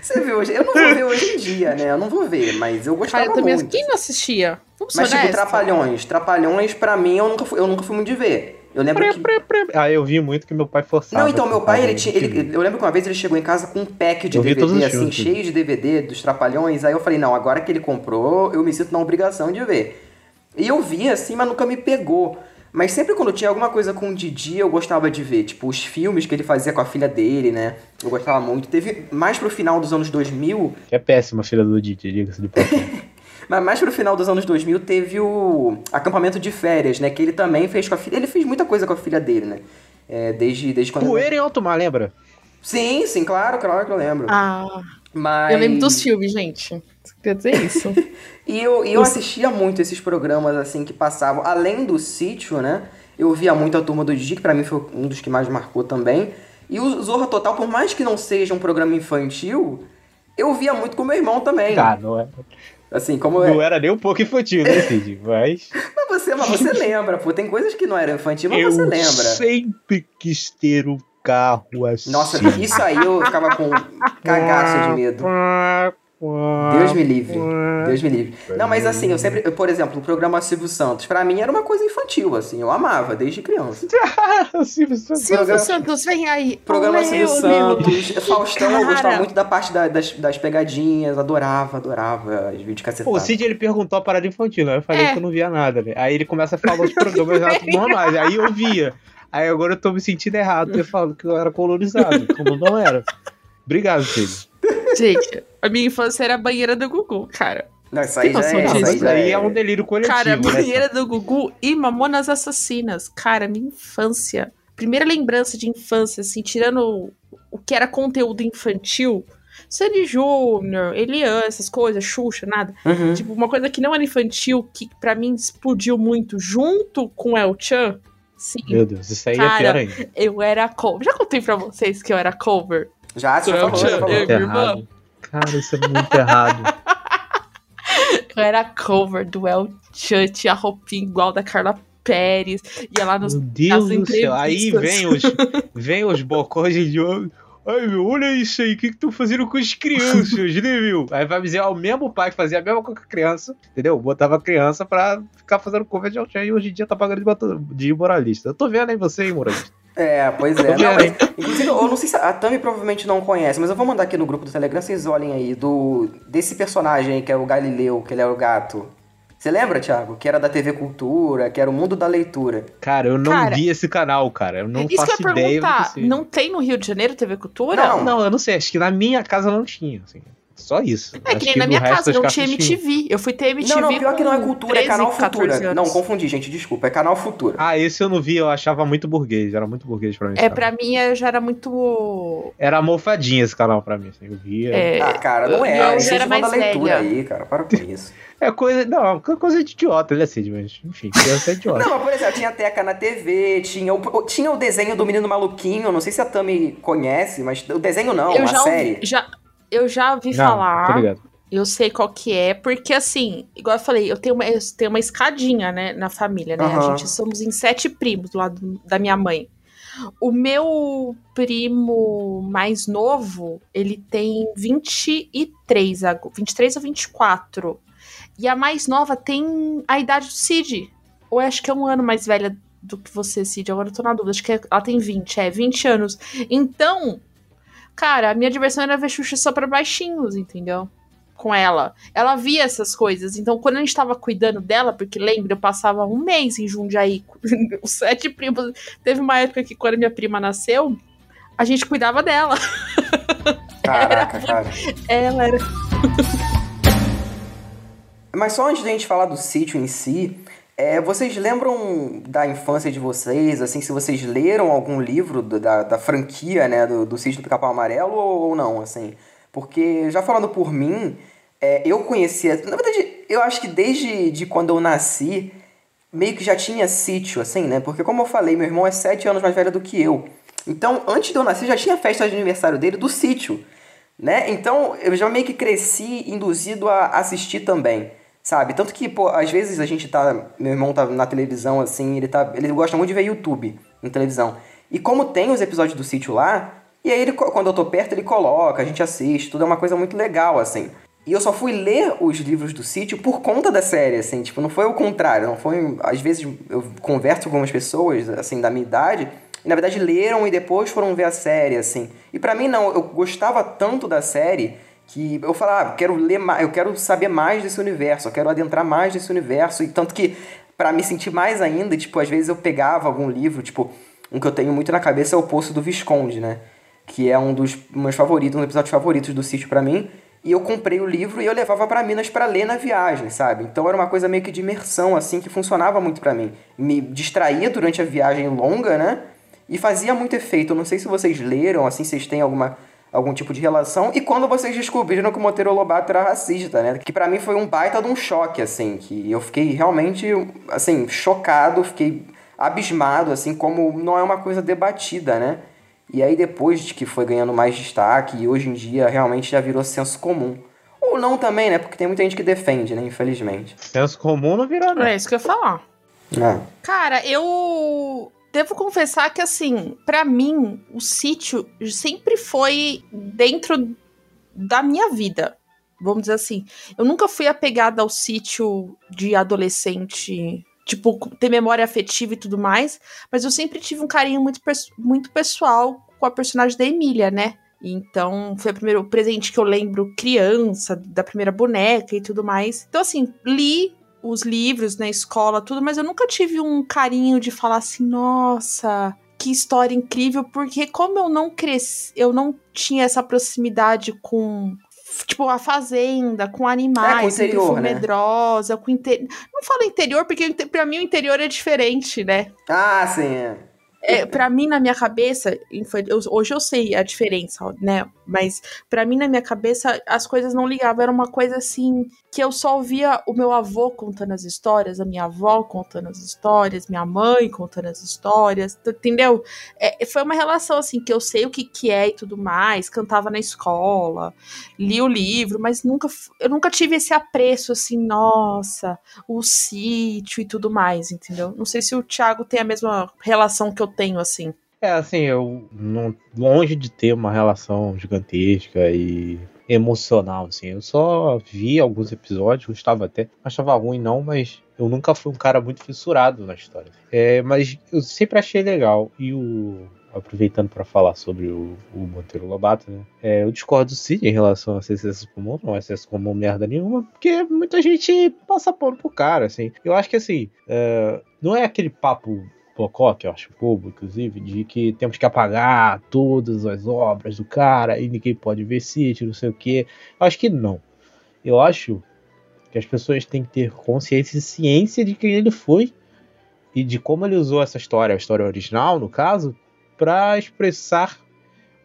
A: Você viu hoje? Eu não vou ver hoje em dia, né? Eu não vou ver, mas eu gostava
C: Cara, eu também.
A: muito.
C: Quem não assistia? Vamos
A: Mas, tipo. Trapalhões. Trapalhões, pra mim, eu nunca fui, eu nunca fui muito de ver. Eu lembro que.
B: Ah, eu vi muito que meu pai forçava.
A: Não, então, meu pai, ele tinha. Ele, eu lembro que uma vez ele chegou em casa com um pack de
B: Eu
A: DVD, assim,
B: filmes.
A: cheio de DVD dos Trapalhões. Aí eu falei, não, agora que ele comprou, eu me sinto na obrigação de ver. E eu vi, assim, mas nunca me pegou. Mas sempre quando tinha alguma coisa com o Didi, eu gostava de ver. Tipo, os filmes que ele fazia com a filha dele, né? Eu gostava muito. Teve mais pro final dos anos 2000,
B: Que é péssima, filha do Didi, diga-se de passagem. [laughs]
A: mas mais pro final dos anos 2000 teve o acampamento de férias, né? Que ele também fez com a filha. Ele fez muita coisa com a filha dele, né? É, desde, desde quando.
B: Poeira em alto mar, lembra?
A: Sim, sim, claro, claro que eu lembro.
C: Ah,
A: Mas...
C: eu lembro dos filmes, gente. Quer dizer isso. [laughs]
A: E eu, e eu assistia muito esses programas, assim, que passavam. Além do sítio, né? Eu via muito a Turma do Didi, que pra mim foi um dos que mais marcou também. E o Zorra Total, por mais que não seja um programa infantil, eu via muito com meu irmão também.
B: Ah, não, é,
A: Assim, como é.
B: não era nem um pouco infantil, né, Cid? [laughs] Mas.
A: Mas você, mas você [laughs] lembra, pô. Tem coisas que não eram infantil, mas
B: eu
A: você lembra.
B: sempre quis ter um carro assim.
A: Nossa, isso aí eu ficava com cagaço de medo. Deus me livre. Deus me livre. Não, mas assim, eu sempre, eu, por exemplo, o programa Silvio Santos, pra mim era uma coisa infantil, assim, eu amava desde criança. [laughs]
B: Silvio Santos.
C: Silvio Santos, vem aí.
A: Programa
C: Olê,
A: Silvio Santos,
C: olê.
A: Faustão, eu
C: Cara.
A: gostava muito da parte da- das, das pegadinhas, adorava, adorava as vídeos
B: Pô, o
A: cacetados.
B: Cid ele perguntou a parada infantil, né? Eu falei
C: É.
B: que eu não via nada, né? Aí ele começa a falar os programas [laughs] normais. Aí eu via. Aí agora eu tô me sentindo errado, ter falado que eu era colonizado, como não era. Obrigado, Cid.
C: Gente, a minha infância era a banheira do Gugu, cara.
A: Não, isso aí já é,
C: disso?
A: isso
B: aí é um delírio coletivo,
C: Cara, a
B: né?
C: banheira do Gugu e Mamonas Assassinas. Cara, minha infância. Primeira lembrança de infância, assim, tirando o, que era conteúdo infantil. Sandy Júnior, Elian, essas coisas, Xuxa, nada.
A: Uhum.
C: Tipo, uma coisa que não era infantil, que pra mim explodiu muito, junto com El Chan. Sim,
B: Meu Deus, isso aí é
C: Cara,
B: pior ainda.
C: eu era cover. Já contei pra vocês que eu era cover?
A: Já, você falou, já falou.
C: eu- irmã.
B: errado. Cara, isso é muito errado. [laughs]
C: Eu era cover do El Chan, tinha roupinha igual da Carla Pérez. Ia lá nos,
B: Meu Deus
C: nas
B: do céu. Aí vem os, [laughs] vem os bocós de jogo. Ai, meu, olha isso aí, o que que estão fazendo com as crianças, né, meu? Aí vai me dizer, ó, o mesmo pai que fazia a mesma coisa com a criança, entendeu? Botava a criança pra ficar fazendo cover de Alchan e hoje em dia tá pagando de, de moralista. Eu tô vendo aí você, hein, moralista.
A: É, pois é. Não, mas, inclusive, eu não sei se a Tami provavelmente não conhece, mas eu vou mandar aqui no grupo do Telegram, vocês olhem aí, do desse personagem aí, que é o Galileu, que ele é o gato. Você lembra, Thiago? Que era da TV Cultura, que era o mundo da leitura.
B: Cara, eu não
C: Cara,
B: vi esse canal, cara. Eu não
C: Isso que
B: faço
C: eu ia
B: ideia que
C: perguntar, não tem no Rio de Janeiro TV Cultura?
A: Não.
B: Não, eu não sei. Acho que na minha casa não tinha, assim. Só isso.
C: É que nem na minha casa não tinha MTV. Eu fui ter MTV
A: não, não, pior que não é cultura, é
C: 13,
A: canal
C: 14
A: Futura. Não, confundi, gente, desculpa, é canal Futura.
B: Ah, esse eu não vi, eu achava muito burguês. Era muito burguês pra mim.
C: É,
B: cara.
C: pra mim eu já era muito.
B: Era mofadinha esse canal pra mim. Assim. Eu via.
C: É,
A: Ah, cara, não é.
C: eu
A: É
C: já era mais
A: a leitura
C: velha.
A: aí, cara. Para com isso.
B: É coisa. Não, é coisa de idiota, ele é assim, mas enfim, criança [laughs] é idiota.
A: Não, mas por exemplo, tinha Teca na TV, tinha o, tinha o desenho do Menino Maluquinho, não sei se a Tami conhece, mas o desenho não,
C: eu
A: a
C: já
A: série.
C: ouvi, já, eu já ouvi
B: Não,
C: falar.
B: ligado.
C: Eu sei qual que é, porque assim, igual eu falei, eu tenho uma, eu tenho uma escadinha, né, na família, né? A
A: Aham.
C: gente somos em sete primos do lado da minha mãe. O meu primo mais novo, ele tem 23, ago- 23 ou 24. E a mais nova tem a idade do Cid. Ou eu acho que é um ano mais velha do que você, Cid. Agora eu tô na dúvida. Acho que ela tem 20, é, 20 anos. Então, cara, a minha diversão era ver Xuxa só pra baixinhos, entendeu? Com ela. Ela via essas coisas. Então, quando a gente tava cuidando dela, porque lembra, eu passava um mês em Jundiaí, [laughs] com os sete primos. Teve uma época que, quando minha prima nasceu, a gente cuidava dela. [laughs]
A: Caraca, cara.
C: Ela era.
A: Mas só antes da gente falar do sítio em si, é, vocês lembram da infância de vocês, assim, se vocês leram algum livro do- da, da franquia, né, do, do sítio do Capão Amarelo ou, ou não, assim? Porque, já falando por mim, é, eu conhecia... Na verdade, eu acho que desde de quando eu nasci, meio que já tinha sítio, assim, né? Porque, como eu falei, meu irmão é sete anos mais velho do que eu. Então, antes de eu nascer, já tinha festa de aniversário dele do sítio, né? Então, eu já meio que cresci induzido a assistir também, sabe? Tanto que, pô, às vezes a gente tá... Meu irmão tá na televisão, assim, ele tá... Ele gosta muito de ver YouTube na televisão. E como tem os episódios do sítio lá, e aí ele, quando eu tô perto, ele coloca, a gente assiste, tudo é uma coisa muito legal, assim. E eu só fui ler os livros do sítio por conta da série, assim, tipo, não foi o contrário, não foi... Às vezes eu converso com algumas pessoas, assim, da minha idade, e na verdade leram e depois foram ver a série, assim. E pra mim não, eu gostava tanto da série que eu falava, ah, eu quero ler mais, eu quero saber mais desse universo, eu quero adentrar mais desse universo, e tanto que pra me sentir mais ainda, tipo, às vezes eu pegava algum livro, tipo, um que eu tenho muito na cabeça é o Poço do Visconde, né? Que é um dos meus favoritos, um dos episódios favoritos do sítio pra mim. E eu comprei o livro e eu levava pra Minas pra ler na viagem, sabe? Então era uma coisa meio que de imersão, assim, que funcionava muito pra mim. Me distraía durante a viagem longa, né? E fazia muito efeito. Eu não sei se vocês leram, assim, vocês têm alguma, algum tipo de relação. E quando vocês descobriram que o Monteiro Lobato era racista, né? Que pra mim foi um baita de um choque, assim. Que eu fiquei realmente, assim, chocado, fiquei abismado, assim, como não é uma coisa debatida, né? E aí depois de que foi ganhando mais destaque, e hoje em dia realmente já virou senso comum. Ou não também, né? Porque tem muita gente que defende, né? Infelizmente.
B: Senso comum não virou, não.
C: É isso que eu ia falar.
A: Ah.
C: Cara, eu devo confessar que, assim, pra mim, o sítio sempre foi dentro da minha vida. Vamos dizer assim. Eu nunca fui apegada ao sítio de adolescente, tipo, ter memória afetiva e tudo mais. Mas eu sempre tive um carinho muito, muito pessoal com a personagem da Emília, né? Então, foi o primeiro presente que eu lembro criança, da primeira boneca e tudo mais. Então, assim, li os livros na escola, tudo, mas eu nunca tive um carinho de falar assim, nossa, que história incrível, porque como eu não cresci, eu não tinha essa proximidade com tipo a fazenda, com animais,
A: É, com interior,
C: Perfil
A: né?
C: medrosa, com inte... não falo interior porque pra mim o interior é diferente, né?
A: Ah, sim, é.
C: É, para mim, na minha cabeça, hoje eu sei a diferença, né? Mas pra mim, na minha cabeça, as coisas não ligavam. Era uma coisa assim. que eu só ouvia o meu avô contando as histórias, a minha avó contando as histórias, minha mãe contando as histórias, entendeu? É, foi uma relação assim que eu sei o que, que é e tudo mais, cantava na escola, li o livro, mas nunca eu nunca tive esse apreço assim, nossa, o sítio e tudo mais, entendeu? Não sei se o Thiago tem a mesma relação que eu tenho assim.
B: É, assim, eu não, longe de ter uma relação gigantesca e emocional, assim. Eu só vi alguns episódios, gostava até. Achava ruim, não, mas eu nunca fui um cara muito fissurado na história. É, mas eu sempre achei legal. E o. Aproveitando para falar sobre o, o Monteiro Lobato, né? É, eu discordo sim em relação a excesso comum, não é excesso comum merda nenhuma, porque muita gente passa pano pro cara, assim. Eu acho que assim, é, não é aquele papo Que eu acho bobo, inclusive, de que temos que apagar todas as obras do cara e ninguém pode ver sítio, não sei o que. Eu acho que não. Eu acho que as pessoas têm que ter consciência e ciência de quem ele foi e de como ele usou essa história, a história original, no caso, para expressar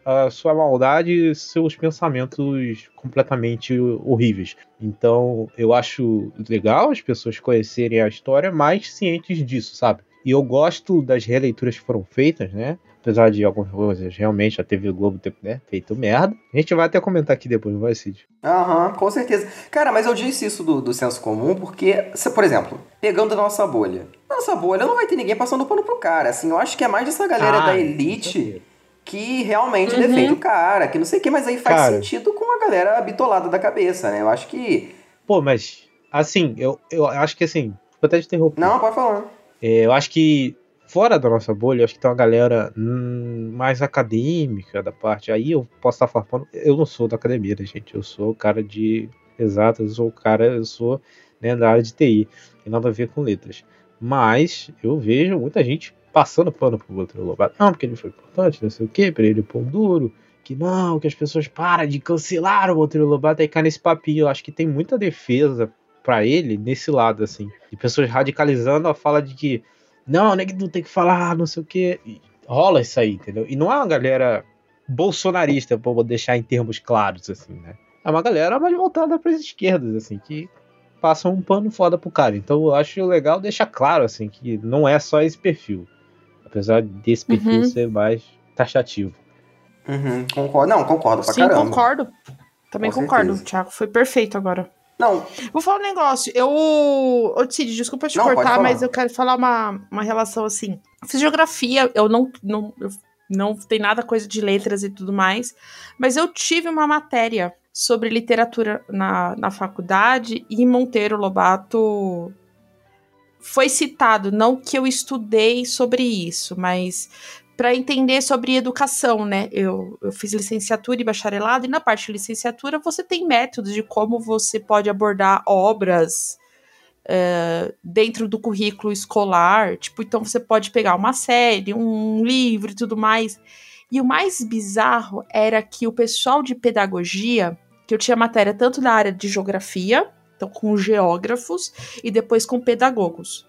B: a sua maldade e seus pensamentos completamente horríveis. Então, eu acho legal as pessoas conhecerem a história mais cientes disso, sabe? E eu gosto das releituras que foram feitas, né? Apesar de algumas coisas realmente a TV Globo ter né, feito merda. A gente vai até comentar aqui depois, não vai, Cid?
A: Aham, com certeza. Cara, mas eu disse isso do, do senso comum porque, se, por exemplo, pegando a nossa bolha. Nossa bolha não vai ter ninguém passando pano pro cara. Assim, eu acho que é mais dessa galera ah, da elite que realmente uhum. defende o cara, que não sei o que, mas aí faz cara, sentido com a galera bitolada da cabeça, né? Eu acho que.
B: Pô, mas, assim, eu, eu acho que assim. Vou até te interromper.
A: Não, pode falar.
B: É, eu acho que fora da nossa bolha, acho que tem uma galera hum, mais acadêmica da parte. Aí eu posso estar falando. Eu não sou da academia, né, gente? Eu sou cara de exatas, eu sou cara, eu sou né, da área de TI. Tem nada a ver com letras. Mas eu vejo muita gente passando pano pro Monteiro Lobato. Não, porque ele foi importante, não sei o que, pra ele pôr duro. Que não, que as pessoas param de cancelar o Monteiro Lobato e cai nesse papinho. Eu acho que tem muita defesa para ele nesse lado, assim. De pessoas radicalizando a fala de que não, né, que não tem que falar, não sei o que. Rola isso aí, entendeu? E não é uma galera bolsonarista, vou deixar em termos claros, assim, né? É uma galera mais voltada para as esquerdas, assim, que passam um pano foda pro cara. Então eu acho legal deixar claro, assim, que não é só esse perfil. Apesar desse perfil uhum. ser mais taxativo.
A: Uhum, concordo. Não, concordo pra
C: Sim,
A: caramba.
C: concordo. Também Com concordo. Certeza. Thiago foi perfeito agora.
A: Não.
C: Vou falar um negócio. Eu. Ô, Cid, desculpa te não, cortar, mas eu quero falar uma, uma relação assim. Fiz geografia, eu não. não eu não tem nada coisa de letras e tudo mais, mas eu tive uma matéria sobre literatura na, na faculdade e Monteiro Lobato foi citado, não que eu estudei sobre isso, mas para entender sobre educação, né? Eu, eu fiz licenciatura e bacharelado, e na parte de licenciatura você tem métodos de como você pode abordar obras uh, dentro do currículo escolar. Tipo, então você pode pegar uma série, um livro e tudo mais. E o mais bizarro era que o pessoal de pedagogia, que eu tinha matéria tanto na área de geografia, então com geógrafos, e depois com pedagogos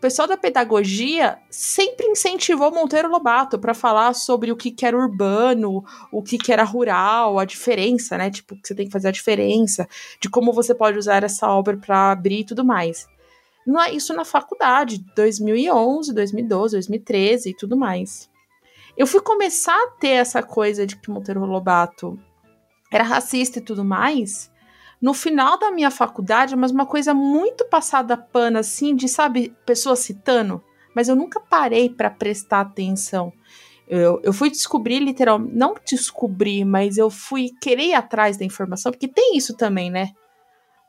C: o pessoal da pedagogia sempre incentivou Monteiro Lobato para falar sobre o que, que era urbano, o que, que era rural, a diferença, né? Tipo, que você tem que fazer a diferença, de como você pode usar essa obra para abrir e tudo mais. Não é isso na faculdade, 2011, 2012, 2013 e tudo mais. Eu fui começar a ter essa coisa de que Monteiro Lobato era racista e tudo mais no final da minha faculdade, mas uma coisa muito passada pano, assim, de, sabe, pessoas citando, mas eu nunca parei para prestar atenção. Eu, eu fui descobrir, literalmente, não descobrir, mas eu fui querer ir atrás da informação, porque tem isso também, né?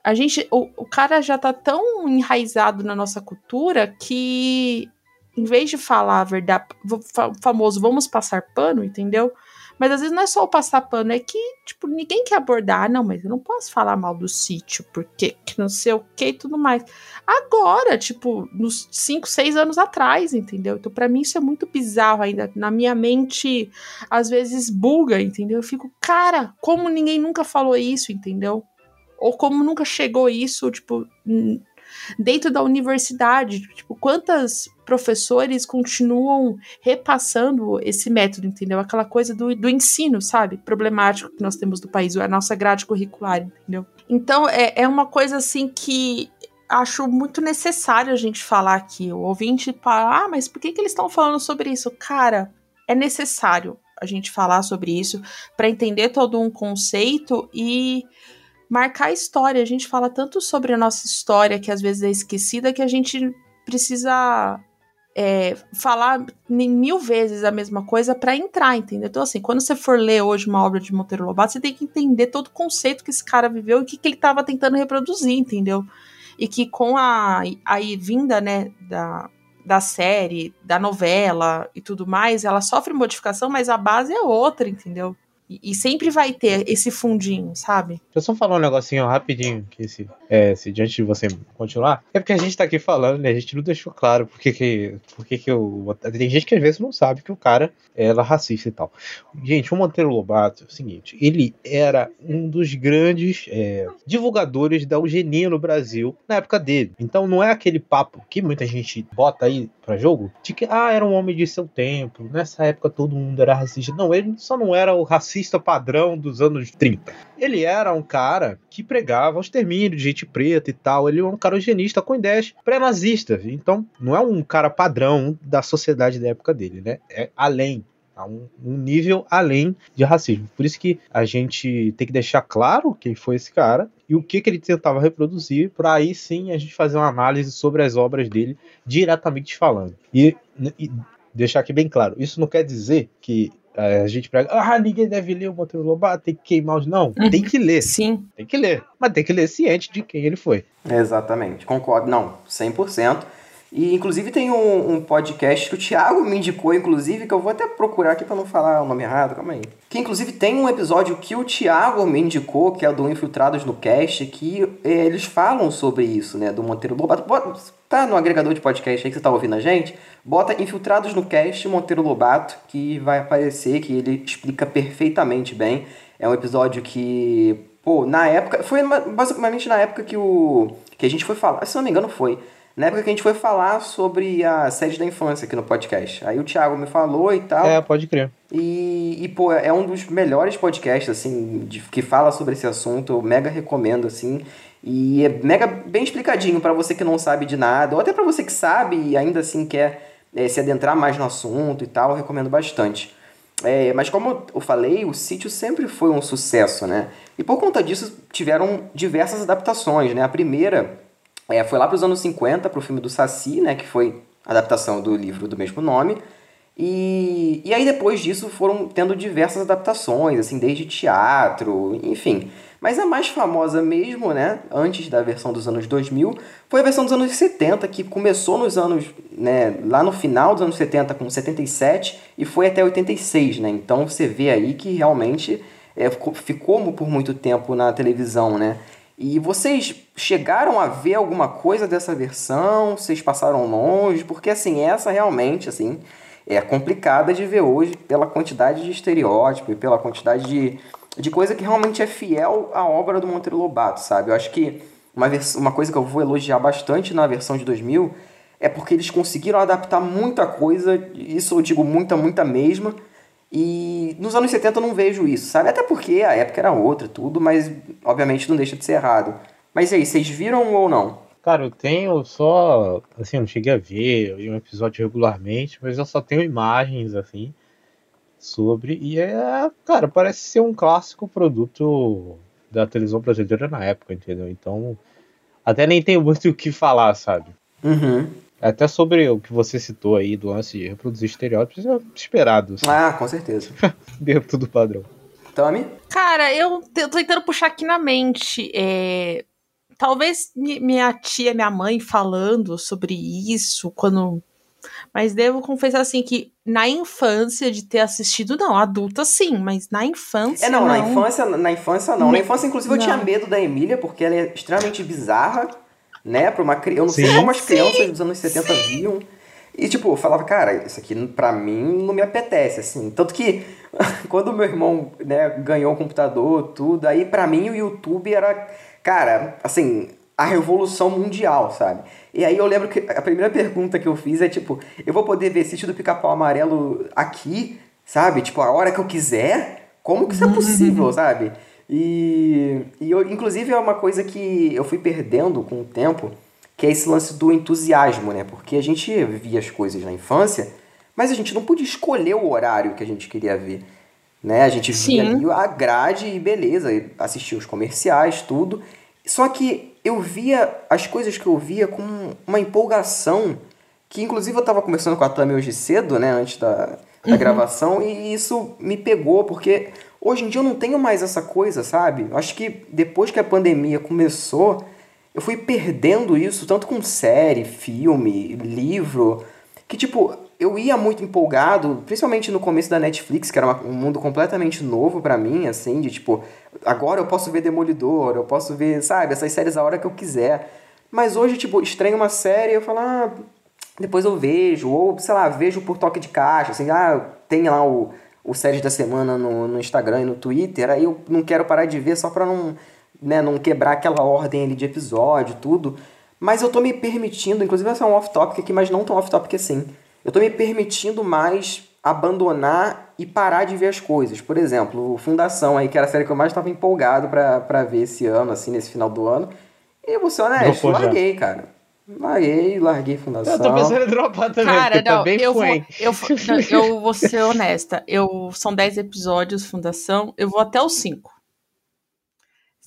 C: A gente, o, o cara já tá tão enraizado na nossa cultura que, em vez de falar a verdade, famoso vamos passar pano, entendeu? Mas às vezes não é só o passar pano, é que, tipo, ninguém quer abordar. Não, mas eu não posso falar mal do sítio, porque que não sei o que e tudo mais. Agora, tipo, nos 5, 6 anos atrás, entendeu? Então, para mim, isso é muito bizarro ainda. Na minha mente, às vezes buga, entendeu? Eu fico, cara, como ninguém nunca falou isso, entendeu? Ou como nunca chegou isso, tipo, dentro da universidade. Tipo, quantas professores continuam repassando esse método, entendeu? Aquela coisa do, do ensino, sabe? Problemático que nós temos do país, a nossa grade curricular, entendeu? Então, é, é uma coisa assim que acho muito necessário a gente falar aqui. O ouvinte fala, ah, mas por que, que eles estão falando sobre isso? Cara, é necessário a gente falar sobre isso para entender todo um conceito e marcar a história. A gente fala tanto sobre a nossa história que às vezes é esquecida que a gente precisa é, falar mil vezes a mesma coisa para entrar, entendeu? Então, assim, quando você for ler hoje uma obra de Monteiro Lobato, você tem que entender todo o conceito que esse cara viveu e o que, que ele estava tentando reproduzir, entendeu? E que com a, a vinda, né, da, da série, da novela e tudo mais, ela sofre modificação, mas a base é outra, entendeu? E, sempre vai ter esse fundinho, sabe?
B: Deixa eu só falar um negocinho rapidinho, que se, é, se diante de você continuar. É porque a gente tá aqui falando, né? A gente não deixou claro porque que, porque que eu. Tem gente que às vezes não sabe que o cara era racista e tal. Gente, o Monteiro Lobato é o seguinte: ele era um dos grandes é, divulgadores da eugenia no Brasil na época dele. Então não é aquele papo que muita gente bota aí para jogo de que, ah, era um homem de seu tempo. Nessa época todo mundo era racista. Não, ele só não era o racista racista padrão dos anos 30. Ele era um cara que pregava o extermínio de gente preta e tal. Ele era um cara eugenista com ideias pré-nazistas. Então, não é um cara padrão da sociedade da época dele, né? É além um, um, nível além de racismo. Por isso que a gente tem que deixar claro quem foi esse cara e o que, que ele tentava reproduzir, para aí sim a gente fazer uma análise sobre as obras dele diretamente falando. E, e deixar aqui bem claro, isso não quer dizer que a gente prega, ah, ninguém deve ler o Monteiro Lobato, tem que queimar os. Não, uhum. tem que ler.
C: Sim.
B: Tem que ler. Mas tem que ler ciente de quem ele foi.
A: Exatamente, concordo. Não, 100%. E inclusive tem um, um, podcast que o Thiago me indicou, inclusive, que eu vou até procurar aqui para não falar o nome errado, calma aí. Que inclusive tem um episódio que o Thiago me indicou, que é do Infiltrados no Cast, que é, eles falam sobre isso, né? Do Monteiro Lobato. Tá no agregador de podcast aí que você tá ouvindo a gente? Bota Infiltrados no Cast Monteiro Lobato, que vai aparecer, que ele explica perfeitamente bem. É um episódio que, pô, na época. Foi basicamente na época que o. que a gente foi falar. Se não me engano, foi na época que a gente foi falar sobre a sede da infância aqui no podcast. Aí o Thiago me falou e tal.
B: É, pode crer.
A: E, e pô, é um dos melhores podcasts, assim, de, que fala sobre esse assunto. Eu mega recomendo, assim. E é mega bem explicadinho para você que não sabe de nada, ou até para você que sabe e ainda assim quer é, se adentrar mais no assunto e tal, eu recomendo bastante. É, mas como eu falei, o sítio sempre foi um sucesso, né? E por conta disso tiveram diversas adaptações, né? A primeira é, foi lá para os anos 50, para o filme do Saci, né, que foi adaptação do livro do mesmo nome. E, e aí depois disso foram tendo diversas adaptações, assim, desde teatro, enfim. Mas a mais famosa mesmo, né, antes da versão dos anos 2000, foi a versão dos anos 70, que começou nos anos, né, lá no final dos anos 70 com 77 e foi até 86, né? Então você vê aí que realmente é, ficou, ficou por muito tempo na televisão, né? E vocês chegaram a ver alguma coisa dessa versão? Vocês passaram longe? Porque assim, essa realmente assim é complicada de ver hoje pela quantidade de estereótipo e pela quantidade de, de coisa que realmente é fiel à obra do Monteiro Lobato, sabe? Eu acho que uma, uma coisa que eu vou elogiar bastante na versão de 2000 é porque eles conseguiram adaptar muita coisa, isso eu digo muita, muita mesma, e nos anos 70 eu não vejo isso, sabe? Até porque a época era outra, tudo, mas obviamente não deixa de ser errado. Mas e aí, vocês viram ou não?
B: Cara, eu tenho só. Assim, eu não cheguei a ver um episódio regularmente, mas eu só tenho imagens, assim, sobre. E é. Cara, parece ser um clássico produto da televisão brasileira na época, entendeu? Então. Até nem tenho muito o que falar, sabe?
A: Uhum.
B: Até sobre o que você citou aí do lance de reproduzir estereótipos, é esperado.
A: Assim. Ah, com certeza. [laughs]
B: Dentro do padrão.
A: Tommy?
C: Cara, eu tô tentando puxar aqui na mente. É... Talvez minha tia, minha mãe falando sobre isso, quando. Mas devo confessar assim que na infância de ter assistido, não, adulta sim, mas na infância.
A: É, não, não. na infância, na infância não. Na infância, inclusive, não. eu tinha medo da Emília, porque ela é extremamente bizarra né? Pra uma criança. Eu não sim. sei como as crianças sim. dos anos 70 sim. viam. E, tipo, eu falava, cara, isso aqui pra mim não me apetece, assim. Tanto que [laughs] quando meu irmão, né, ganhou o computador, tudo, aí pra mim o YouTube era, cara, assim, a revolução mundial, sabe? E aí eu lembro que a primeira pergunta que eu fiz é tipo, eu vou poder ver Sítio do Pica-Pau Amarelo aqui, sabe? Tipo, a hora que eu quiser? Como que isso é possível, sabe? E, e eu, inclusive é uma coisa que eu fui perdendo com o tempo, que é esse lance do entusiasmo, né? Porque a gente via as coisas na infância, mas a gente não podia escolher o horário que a gente queria ver. Né? A gente via
C: Sim.
A: ali a grade e beleza, assistia os comerciais, tudo. Só que eu via as coisas que eu via com uma empolgação, que inclusive eu tava conversando com a Tami hoje cedo, né, antes da, da
C: Uhum.
A: gravação, e isso me pegou, porque hoje em dia eu não tenho mais essa coisa, sabe? Eu acho que depois que a pandemia começou, eu fui perdendo isso, tanto com série, filme, livro, que tipo, eu ia muito empolgado, principalmente no começo da Netflix, que era uma- um mundo completamente novo pra mim, assim, de tipo, agora eu posso ver Demolidor, eu posso ver, sabe, essas séries a hora que eu quiser. Mas hoje, tipo, estranho uma série, eu falo, ah, depois eu vejo, ou sei lá, vejo por toque de caixa, assim, ah, tem lá o, o séries da semana no, no Instagram e no Twitter, aí eu não quero parar de ver só pra não, né, não quebrar aquela ordem ali de episódio, tudo. Mas eu tô me permitindo, inclusive essa é um off-topic aqui, mas não tão off-topic assim. Eu tô me permitindo mais abandonar e parar de ver as coisas. Por exemplo, o Fundação aí, que era a série que eu mais tava empolgado pra, pra ver esse ano, assim, nesse final do ano. E eu vou ser honesto, larguei, cara. Larguei, larguei Fundação.
B: Eu tô pensando em dropar também,
C: Cara,
B: tá
C: não,
B: bem
C: eu vou, eu, não, eu vou ser honesta. Eu, são 10 episódios, Fundação. Eu vou até os 5.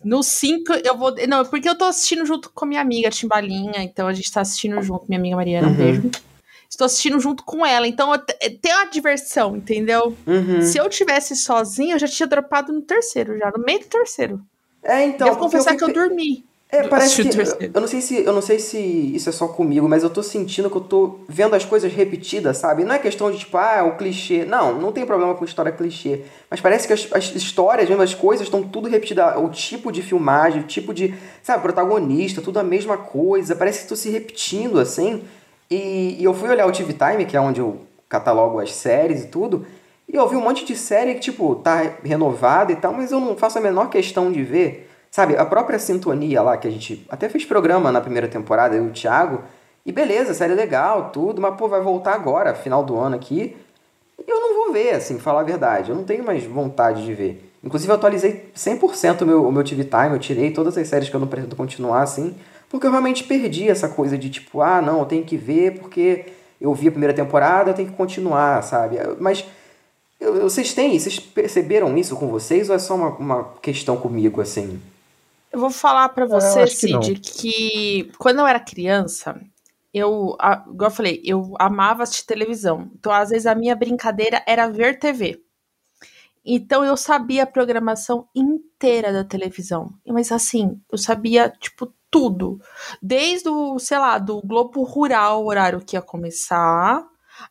C: No 5, eu vou. Não, porque eu tô assistindo junto com minha amiga Timbalinha. Então a gente tá assistindo junto, minha amiga Mariana. Um
A: Uhum.
C: beijo. Estou assistindo junto com ela. Então eu te- tem uma diversão, entendeu?
A: Uhum.
C: Se eu tivesse sozinha, eu já tinha dropado no terceiro, já, no meio do terceiro.
A: É, então. Porque
C: confessar que eu dormi.
A: É, parece que. Eu, não sei se, eu não sei se isso é só comigo, mas eu tô sentindo que eu tô vendo as coisas repetidas, sabe? Não é questão de tipo, ah, o clichê. Não, não tem problema com história clichê. Mas parece que as, as histórias, mesmo as coisas, estão tudo repetidas. O tipo de filmagem, o tipo de. Sabe, protagonista, tudo a mesma coisa. Parece que tô se repetindo, assim. E, e eu fui olhar o TV Time, que é onde eu catalogo as séries e tudo. E eu vi um monte de série que, tipo, tá renovada e tal, mas eu não faço a menor questão de ver. Sabe, a própria sintonia lá, que a gente até fez programa na primeira temporada, eu e o Thiago. E beleza, série legal, tudo, mas pô, vai voltar agora, final do ano aqui. E eu não vou ver, assim, falar a verdade. Eu não tenho mais vontade de ver. Inclusive, eu atualizei 100% o meu, o meu TV Time, eu tirei todas as séries que eu não pretendo continuar, assim, porque eu realmente perdi essa coisa de tipo, ah, não, eu tenho que ver porque eu vi a primeira temporada, eu tenho que continuar, sabe? Mas eu- vocês têm, vocês perceberam isso com vocês ou é só uma, uma questão comigo, assim?
C: Eu vou falar pra
B: eu
C: você,
B: acho que.
C: Cid, que quando eu era criança, eu, a- igual eu falei, eu amava assistir televisão. Então, às vezes, a minha brincadeira era ver TV. Então, eu sabia a programação inteira da televisão. Mas, assim, eu sabia, tipo, tudo. Desde o, sei lá, do Globo Rural, o horário que ia começar,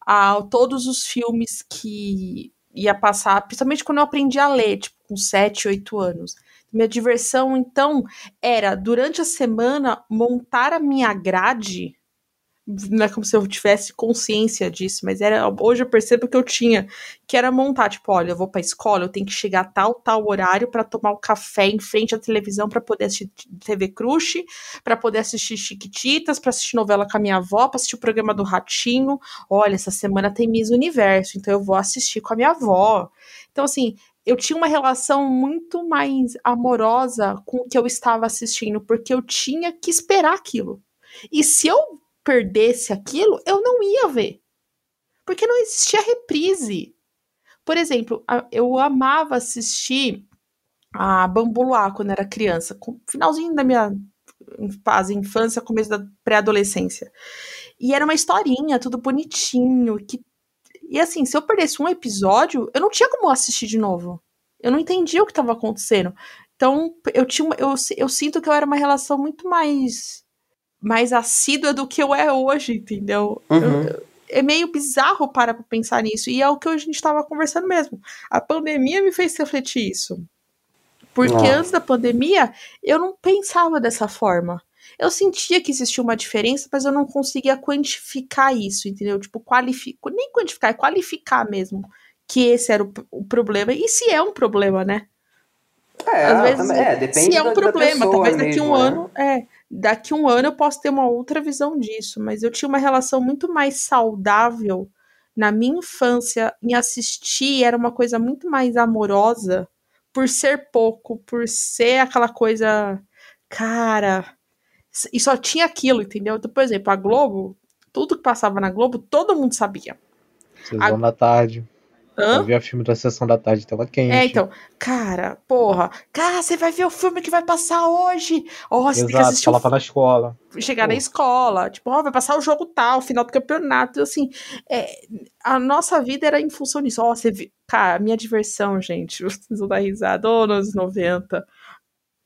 C: a todos os filmes que ia passar, principalmente quando eu aprendi a ler, tipo, com 7, 8 anos. Minha diversão, então, era, durante a semana, montar a minha grade. Não é como se eu tivesse consciência disso, mas era hoje eu percebo que eu tinha, que era montar, tipo, olha, eu vou pra escola, eu tenho que chegar a tal, tal horário pra tomar o café em frente à televisão pra poder assistir TV Crush, pra poder assistir Chiquititas, pra assistir novela com a minha avó, pra assistir o programa do Ratinho. Olha, essa semana tem Miss Universo, então eu vou assistir com a minha avó. Então, assim, eu tinha uma relação muito mais amorosa com o que eu estava assistindo, porque eu tinha que esperar aquilo. E se eu perdesse aquilo, eu não ia ver. Porque não existia reprise. Por exemplo, eu amava assistir a Bambu quando era criança, com finalzinho da minha fase infância, começo da pré-adolescência. E era uma historinha, tudo bonitinho, que e assim, se eu perdesse um episódio, eu não tinha como assistir de novo. Eu não entendia o que estava acontecendo. Então, eu tinha eu, eu sinto que eu era uma relação muito mais mais assídua do que eu é hoje, entendeu?
A: Uhum.
C: Eu- é meio bizarro parar pra pensar nisso. E é o que a gente estava conversando mesmo. A pandemia me fez refletir isso. Porque
A: Ah.
C: antes da pandemia, eu não pensava dessa forma. Eu sentia que existia uma diferença, mas eu não conseguia quantificar isso, entendeu? Tipo, qualificar, nem quantificar, é qualificar mesmo que esse era o, o problema. E se é um problema, né?
A: É,
C: Às vezes,
A: é, depende
C: se é
A: da-
C: um
A: da
C: problema,
A: pessoa
C: talvez daqui
A: mesmo,
C: um
A: né?
C: ano, é, daqui um ano eu posso ter uma outra visão disso, mas eu tinha uma relação muito mais saudável na minha infância em assistir, era uma coisa muito mais amorosa, por ser pouco, por ser aquela coisa, cara, e só tinha aquilo, entendeu? Então, por exemplo, a Globo, tudo que passava na Globo, todo mundo sabia.
B: Sessão da tarde.
C: Hã?
B: Eu via filme da sessão da tarde, tela quente.
C: É, então, cara, porra, cara, você vai ver o filme que vai passar hoje. Ó, você tem que assistir o
B: na escola.
C: chegar na escola, tipo, ó, vai passar o jogo tal, final do campeonato, assim, é, a nossa vida era em função disso, ó, você viu, cara, a minha diversão, gente, [laughs] vocês vão dar risada, ô, nos 90,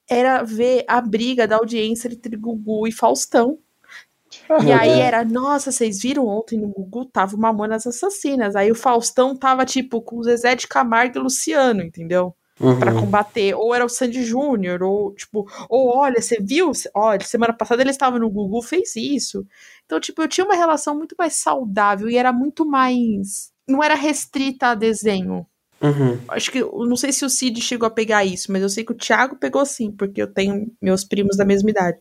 C: era ver a briga da audiência entre Gugu e Faustão, e aí era, nossa, vocês viram ontem no Gugu tava o Mamonas Assassinas, aí o Faustão tava, tipo, com o Zezé de Camargo e Luciano, entendeu? Pra combater, ou era o Sandy Júnior, ou tipo, ou olha, você viu? Olha, semana passada ele estava no Google, fez isso. Então, tipo, eu tinha uma relação muito mais saudável e era muito mais. Não era restrita a desenho.
A: Uhum.
C: Acho que, eu não sei se o Cid chegou a pegar isso, mas eu sei que o Thiago pegou sim, porque eu tenho meus primos da mesma idade.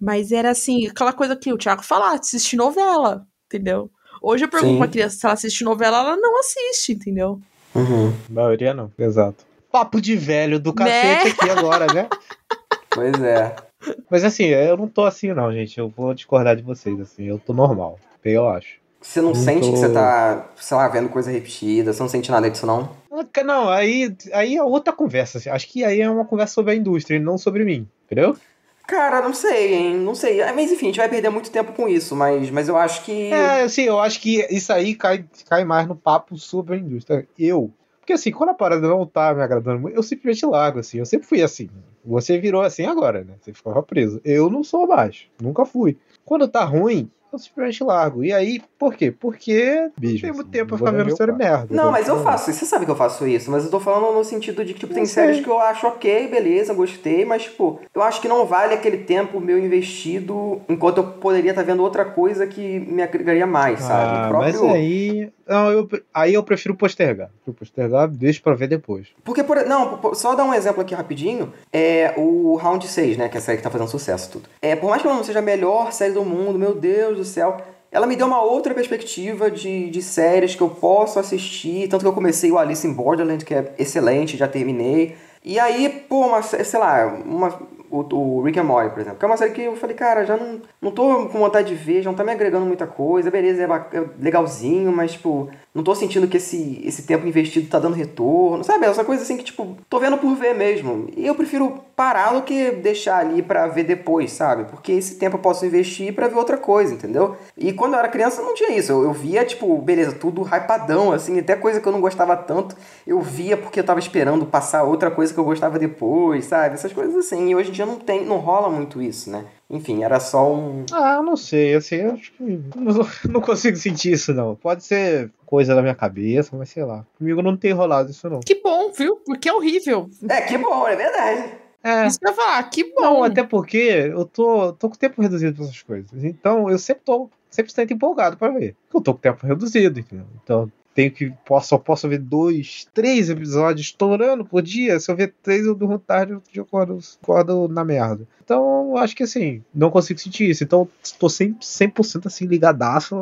C: Mas era assim, aquela coisa que o Thiago fala, assistir novela, entendeu? Hoje eu pergunto
A: Sim.
C: pra criança se ela assiste novela, ela não assiste, entendeu?
A: Uhum.
B: A maioria não, exato. Papo de velho do
C: Né?
B: cacete aqui agora, né? [laughs]
A: Pois é.
B: Mas assim, eu não tô assim não, gente. Eu vou discordar de vocês, assim. Eu tô normal, eu acho.
A: Você não
B: Não
A: sente que você tá, sei lá, vendo coisa repetida, você não sente nada disso, não?
B: Não, aí, aí é outra conversa. assim. Acho que aí é uma conversa sobre a indústria e não sobre mim, entendeu?
A: Cara, não sei, hein? Não sei. Ah, Mas enfim, a gente vai perder muito tempo com isso, mas, mas eu acho que.
B: É, assim, eu acho que isso aí cai, cai mais no papo sobre a indústria. Eu. Porque assim, quando a parada não tá me agradando muito, eu simplesmente largo, assim. Eu sempre fui assim. Você virou assim agora, né? Você ficava preso. Eu não sou mais. Nunca fui. Quando tá ruim, eu simplesmente largo. E aí, por quê? Porque bicho, tem muito tempo pra ficar vendo série merda.
A: Não, mas eu faço isso. Você sabe que eu faço isso, mas eu tô falando no sentido de que, tipo, tem séries que eu acho ok, beleza, gostei, mas, tipo, eu acho que não vale aquele tempo meu investido enquanto eu poderia estar vendo outra coisa que me agregaria mais, sabe?
B: Ah,
A: O próprio...
B: mas aí. Não, eu, aí eu prefiro postergar. Eu postergar, deixo pra ver depois.
A: Porque, por, não, só dar um exemplo aqui rapidinho, é o Round 6, né, que é a série que tá fazendo sucesso tudo. É, por mais que ela não seja a melhor série do mundo, meu Deus do céu, ela me deu uma outra perspectiva de, de séries que eu posso assistir, tanto que eu comecei o Alice in Borderland, que é excelente, já terminei. E aí, pô, uma, sei lá, uma, o, o Rick and Morty, por exemplo, que é uma série que eu falei, cara, já não, não tô com vontade de ver, já não tá me agregando muita coisa, beleza, é, é legalzinho, mas, tipo, não tô sentindo que esse, esse tempo investido tá dando retorno, sabe? Essa coisa assim que, tipo, tô vendo por ver mesmo. E eu prefiro parar do que deixar ali pra ver depois, sabe? Porque esse tempo eu posso investir pra ver outra coisa, entendeu? E quando eu era criança não tinha isso. Eu, eu via, tipo, beleza, tudo hypadão, assim, até coisa que eu não gostava tanto, eu via porque eu tava esperando passar outra coisa que eu gostava depois, sabe? Essas coisas assim. E hoje em dia não tem, não rola muito isso, né? Enfim, era só um.
B: Ah, eu não sei, assim, eu acho que não, [laughs] não consigo sentir isso, não. Pode ser coisa da minha cabeça, mas sei lá. Comigo não tem rolado isso, não.
C: Que bom, viu? Porque é horrível.
A: É, que bom, é verdade.
B: É.
C: Isso que eu ia falar, que bom.
B: Não, até porque eu tô, tô com tempo reduzido pra essas coisas. Então eu sempre tô sempre tento empolgado pra ver. Porque eu tô com tempo reduzido, entendeu? Então tenho que. Posso, só posso ver dois, três episódios estourando por dia. Se eu ver três, eu durmo tarde, outro dia eu acordo, acordo na merda. Então, eu acho que assim, não consigo sentir isso. Então, tô 100%, 100 assim, ligadaço.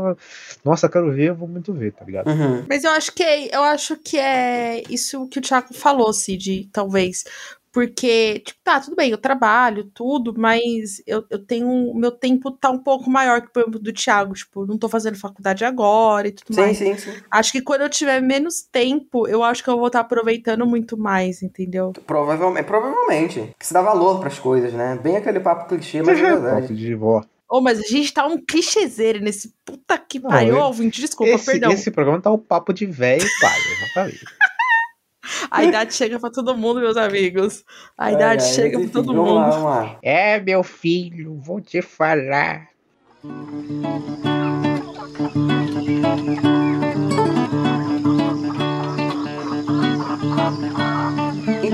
B: Nossa, quero ver, vou muito ver, tá ligado?
A: Uhum.
C: Mas eu acho que é, eu acho que é isso que o Thiago falou, Cid, talvez. Porque, tipo, tá, tudo bem, eu trabalho, tudo, mas eu, eu tenho. O meu tempo tá um pouco maior que o do Thiago. Tipo, não tô fazendo faculdade agora e tudo
A: Sim,
C: mais.
A: sim, sim.
C: Acho que quando eu tiver menos tempo, eu acho que eu vou estar aproveitando muito mais, entendeu?
A: Provavelmente, provavelmente. Que se dá valor pras coisas, né? Bem aquele papo clichê, mas é [laughs] verdade.
B: Papo de vó.
C: Ô, mas a gente tá um clichêzeiro nesse puta que pariu,
B: eu-
C: ouvinte, desculpa,
B: esse,
C: perdão.
B: esse programa tá o papo de velho pai, exatamente.
C: A idade chega pra todo mundo, meus amigos. A idade
A: Ai,
C: chega
A: enfim,
C: todo mundo.
A: Lá.
J: É, meu filho, vou te falar.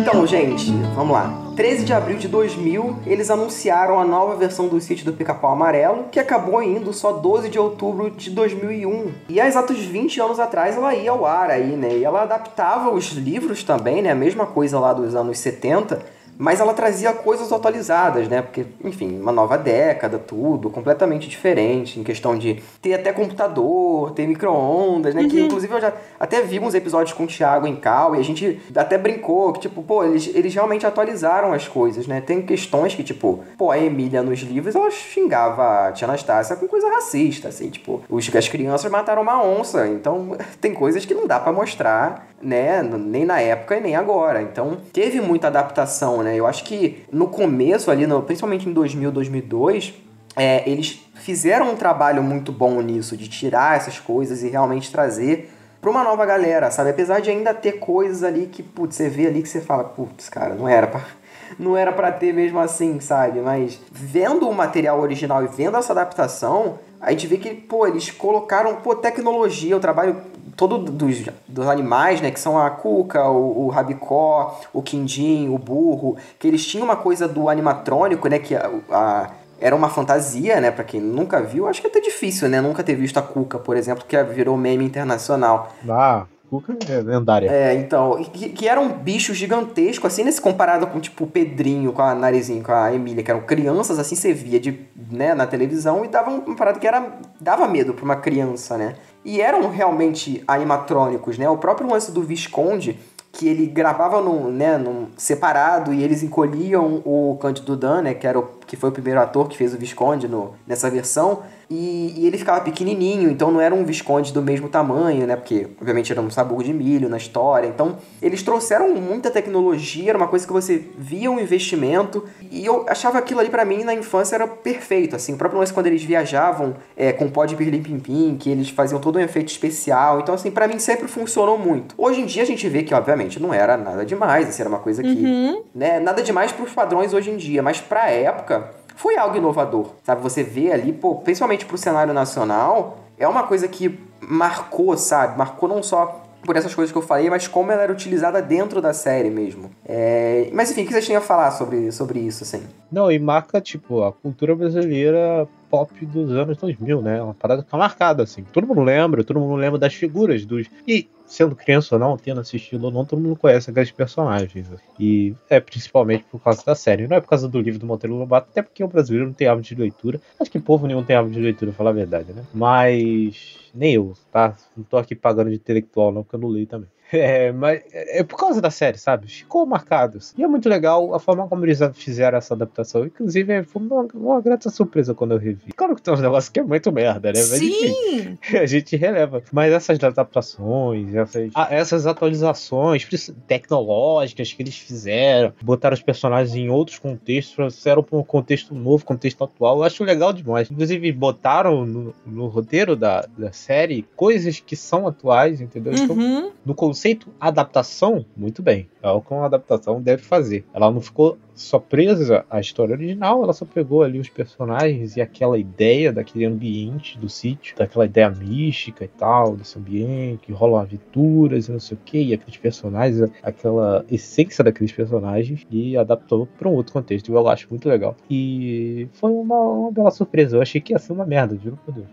A: Então, gente, vamos lá. 13 de abril de 2000, eles anunciaram a nova versão do sítio do Pica-Pau Amarelo, que acabou indo só 12 de outubro de 2001. E há exatos 20 anos atrás ela ia ao ar aí, né? E ela adaptava os livros também, né? A mesma coisa lá dos anos 70, mas ela trazia coisas atualizadas, né? Porque, enfim, uma nova década, tudo, completamente diferente, em questão de ter até computador, ter micro-ondas, né? Que, inclusive, eu já até vi uns episódios com o Thiago em Cal e a gente até brincou que, tipo, pô, eles, eles realmente atualizaram as coisas, né? Tem questões que, tipo, pô, a Emília nos livros, ela xingava a Tia Anastácia com coisa racista, assim, tipo, os, as crianças mataram uma onça, então [laughs] tem coisas que não dá para mostrar, né? Nem na época e nem agora. Então, teve muita adaptação, né? Eu acho que no começo ali, no, principalmente em 2000, 2002, é, eles fizeram um trabalho muito bom nisso, de tirar essas coisas e realmente trazer pra uma nova galera, sabe? Apesar de ainda ter coisas ali que, putz, você vê ali que você fala, putz, cara, não era pra, [laughs] não era pra ter mesmo assim, sabe? Mas vendo o material original e vendo essa adaptação, a gente vê que, pô, eles colocaram, pô, tecnologia, o trabalho todo dos, dos animais, né, que são a cuca, o, o rabicó, o quindim, o burro, que eles tinham uma coisa do animatrônico, né, que a, a era uma fantasia, né? Pra quem nunca viu, acho que é até difícil, né? Nunca ter visto a Cuca, por exemplo, que virou meme internacional.
B: Ah, Cuca é lendária.
A: É, então, que, que era um bicho gigantesco, assim, nesse comparado com, tipo, o Pedrinho, com a Narizinho, com a Emília, que eram crianças, assim, você via de, né, na televisão e dava uma parada que era, dava medo pra uma criança, né? E eram realmente animatrônicos, né? O próprio lance do Visconde, que ele gravava num, né, num separado e eles encolhiam o Cândido Dan, né, que, era o, que foi o primeiro ator que fez o Visconde no, nessa versão, e, e, ele ficava pequenininho, então não era um Visconde do mesmo tamanho, né, porque obviamente era um sabugo de milho na história, então eles trouxeram muita tecnologia, era uma coisa que você via um investimento, e eu achava aquilo ali para mim na infância era perfeito, assim, o próprio lance quando eles viajavam é, com pó de pirlim pim pim, que eles faziam todo um efeito especial, então assim, para mim sempre funcionou muito. Hoje em dia a gente vê que obviamente não era nada demais, assim, era uma coisa que,
C: Uhum.
A: né, nada demais pros padrões hoje em dia, mas pra época foi algo inovador, sabe? Você vê ali, pô, principalmente pro cenário nacional, é uma coisa que marcou, sabe? Marcou não só por essas coisas que eu falei, mas como ela era utilizada dentro da série mesmo. É... Mas enfim, o que vocês tinham a falar sobre, sobre isso, assim?
B: Não, e marca, tipo, a cultura brasileira pop dos anos 2000, né? Uma parada que tá marcada, assim. Todo mundo lembra, todo mundo lembra das figuras dos. E, sendo criança ou não, tendo assistido ou não, todo mundo conhece aqueles personagens. E é principalmente por causa da série. Não é por causa do livro do Monteiro Lobato, até porque o brasileiro não tem hábito de leitura. Acho que povo nenhum tem hábito de leitura, falar a verdade, né? Mas. Nem eu, tá? Não tô aqui pagando de intelectual, não, porque eu não leio também. [laughs] É, mas é por causa da série, sabe? Ficou marcado. E é muito legal a forma como eles fizeram essa adaptação. Inclusive, foi uma, uma grata surpresa quando eu revi. Claro que tem uns negócios que é muito merda, né? Mas,
C: Sim!
B: enfim, [laughs] a gente releva. Mas essas adaptações, essas, ah, essas atualizações tecnológicas que eles fizeram, botaram os personagens em outros contextos, trouxeram para um contexto novo, contexto atual, eu acho legal demais. Inclusive, botaram no, no roteiro da, da série coisas que são atuais, entendeu? Então,
C: Uhum.
B: no conceito adaptação, muito bem. É o que uma adaptação deve fazer. Ela não ficou só presa à história original, ela só pegou ali os personagens e aquela ideia daquele ambiente do sítio, daquela ideia mística e tal, desse ambiente, que rolam aventuras e não sei o que, e aqueles personagens, aquela essência daqueles personagens, e adaptou para um outro contexto. Eu acho muito legal. E foi uma, uma bela surpresa. Eu achei que ia ser uma merda, juro por Deus.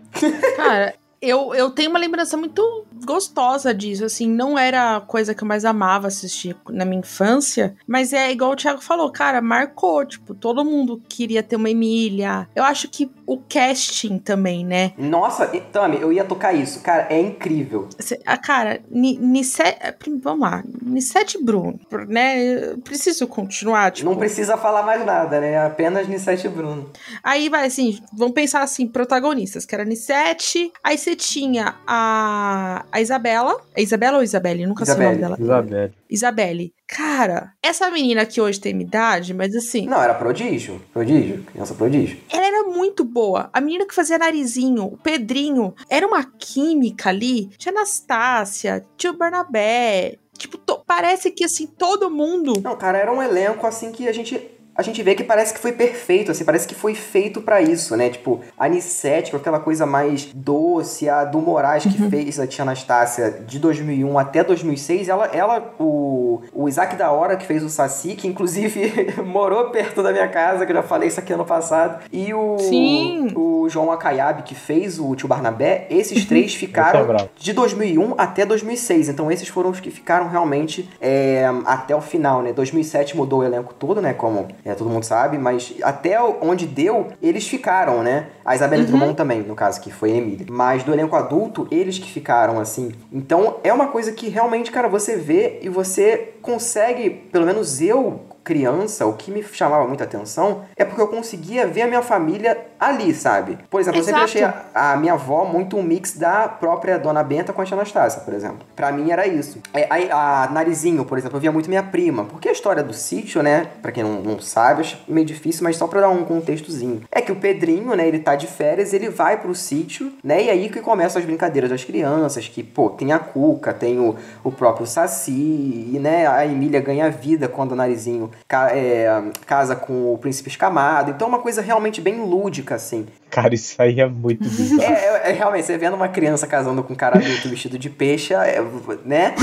C: Cara, eu, eu tenho uma lembrança muito gostosa disso, assim, não era a coisa que eu mais amava assistir na minha infância, mas é igual o Thiago falou, cara, marcou, tipo, todo mundo queria ter uma Emília. Eu acho que o casting também, né?
A: Nossa, Tami, eu ia tocar isso. Cara, é incrível.
C: Cê- ah, cara, Ni- Nissete, vamos lá, Nissete Bruno, né? Eu Preciso continuar, tipo.
A: Não precisa falar mais nada, né? Apenas Nissete e Bruno.
C: Aí vai assim, vamos pensar assim, protagonistas, que era Nissete, aí você tinha a, a Isabela. É Isabela ou Isabelle? Nunca sei o nome dela.
B: Isabelle.
C: Isabelle. Cara, essa menina que hoje tem idade, mas assim,
A: Não, era prodígio. Prodígio. Criança prodígio.
C: ela era muito boa. A menina que fazia narizinho, o Pedrinho, era uma química ali. Tinha Anastácia, tinha o Barnabé. Tipo, to- parece que assim, todo mundo.
A: Não, cara, era um elenco assim que a gente. A gente vê que parece que foi perfeito, assim, parece que foi feito pra isso, né? Tipo, a Anissete, com aquela coisa mais doce, a do Moraes que fez a Tia Anastácia de 2001 até 2006, ela, ela o o, Isaac da Hora, que fez o Saci, que inclusive [laughs] morou perto da minha casa, que eu já falei isso aqui ano passado. E o,
C: Sim.
A: o João Akayabe, que fez o Tio Barnabé. Esses três
B: Esse é
A: ficaram de 2001 até 2006. Então esses foram os que ficaram realmente é, até o final, né? 2007 mudou o elenco todo, né? Como é, todo mundo sabe, mas até onde deu, eles ficaram, né? A Isabelle Drummond também, no caso, que foi a Emília. Mas do elenco adulto, eles que ficaram, assim. Então é uma coisa que realmente, cara, você vê e você consegue, pelo menos eu criança, o que me chamava muita atenção é porque eu conseguia ver a minha família ali, sabe? Por exemplo, eu sempre
C: Exato.
A: achei a, a minha avó muito um mix da própria Dona Benta com a Tia Anastácia, por exemplo. Pra mim era isso. É, aí, a Narizinho, por exemplo, eu via muito minha prima. Porque a história do sítio, né? Pra quem não, não sabe, acho meio difícil, mas só pra dar um contextozinho. É que o Pedrinho, né? Ele tá de férias, ele vai pro sítio, né? E aí que começam as brincadeiras das crianças, que, pô, tem a Cuca, tem o, o próprio Saci, e, né? A Emília ganha vida quando o Narizinho ca- é, casa com o Príncipe Escamado. Então é uma coisa realmente bem lúdica, assim.
B: Cara, isso aí é muito bizarro.
A: É, é- é realmente, você vendo uma criança casando com um cara adulto vestido de peixe, é, né?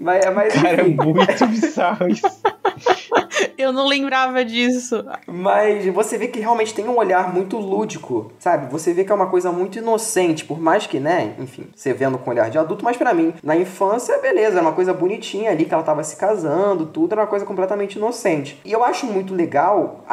A: Mas, mas
B: Cara, é
A: enfim.
B: muito bizarro isso. [laughs]
C: Eu não lembrava disso.
A: Mas você vê que realmente tem um olhar muito lúdico, sabe? Você vê que é uma coisa muito inocente, por mais que, né, enfim, você vendo com olhar de adulto, mas pra mim, na infância, beleza, era uma coisa bonitinha ali, que ela tava se casando, tudo, era uma coisa completamente inocente. E eu acho muito legal,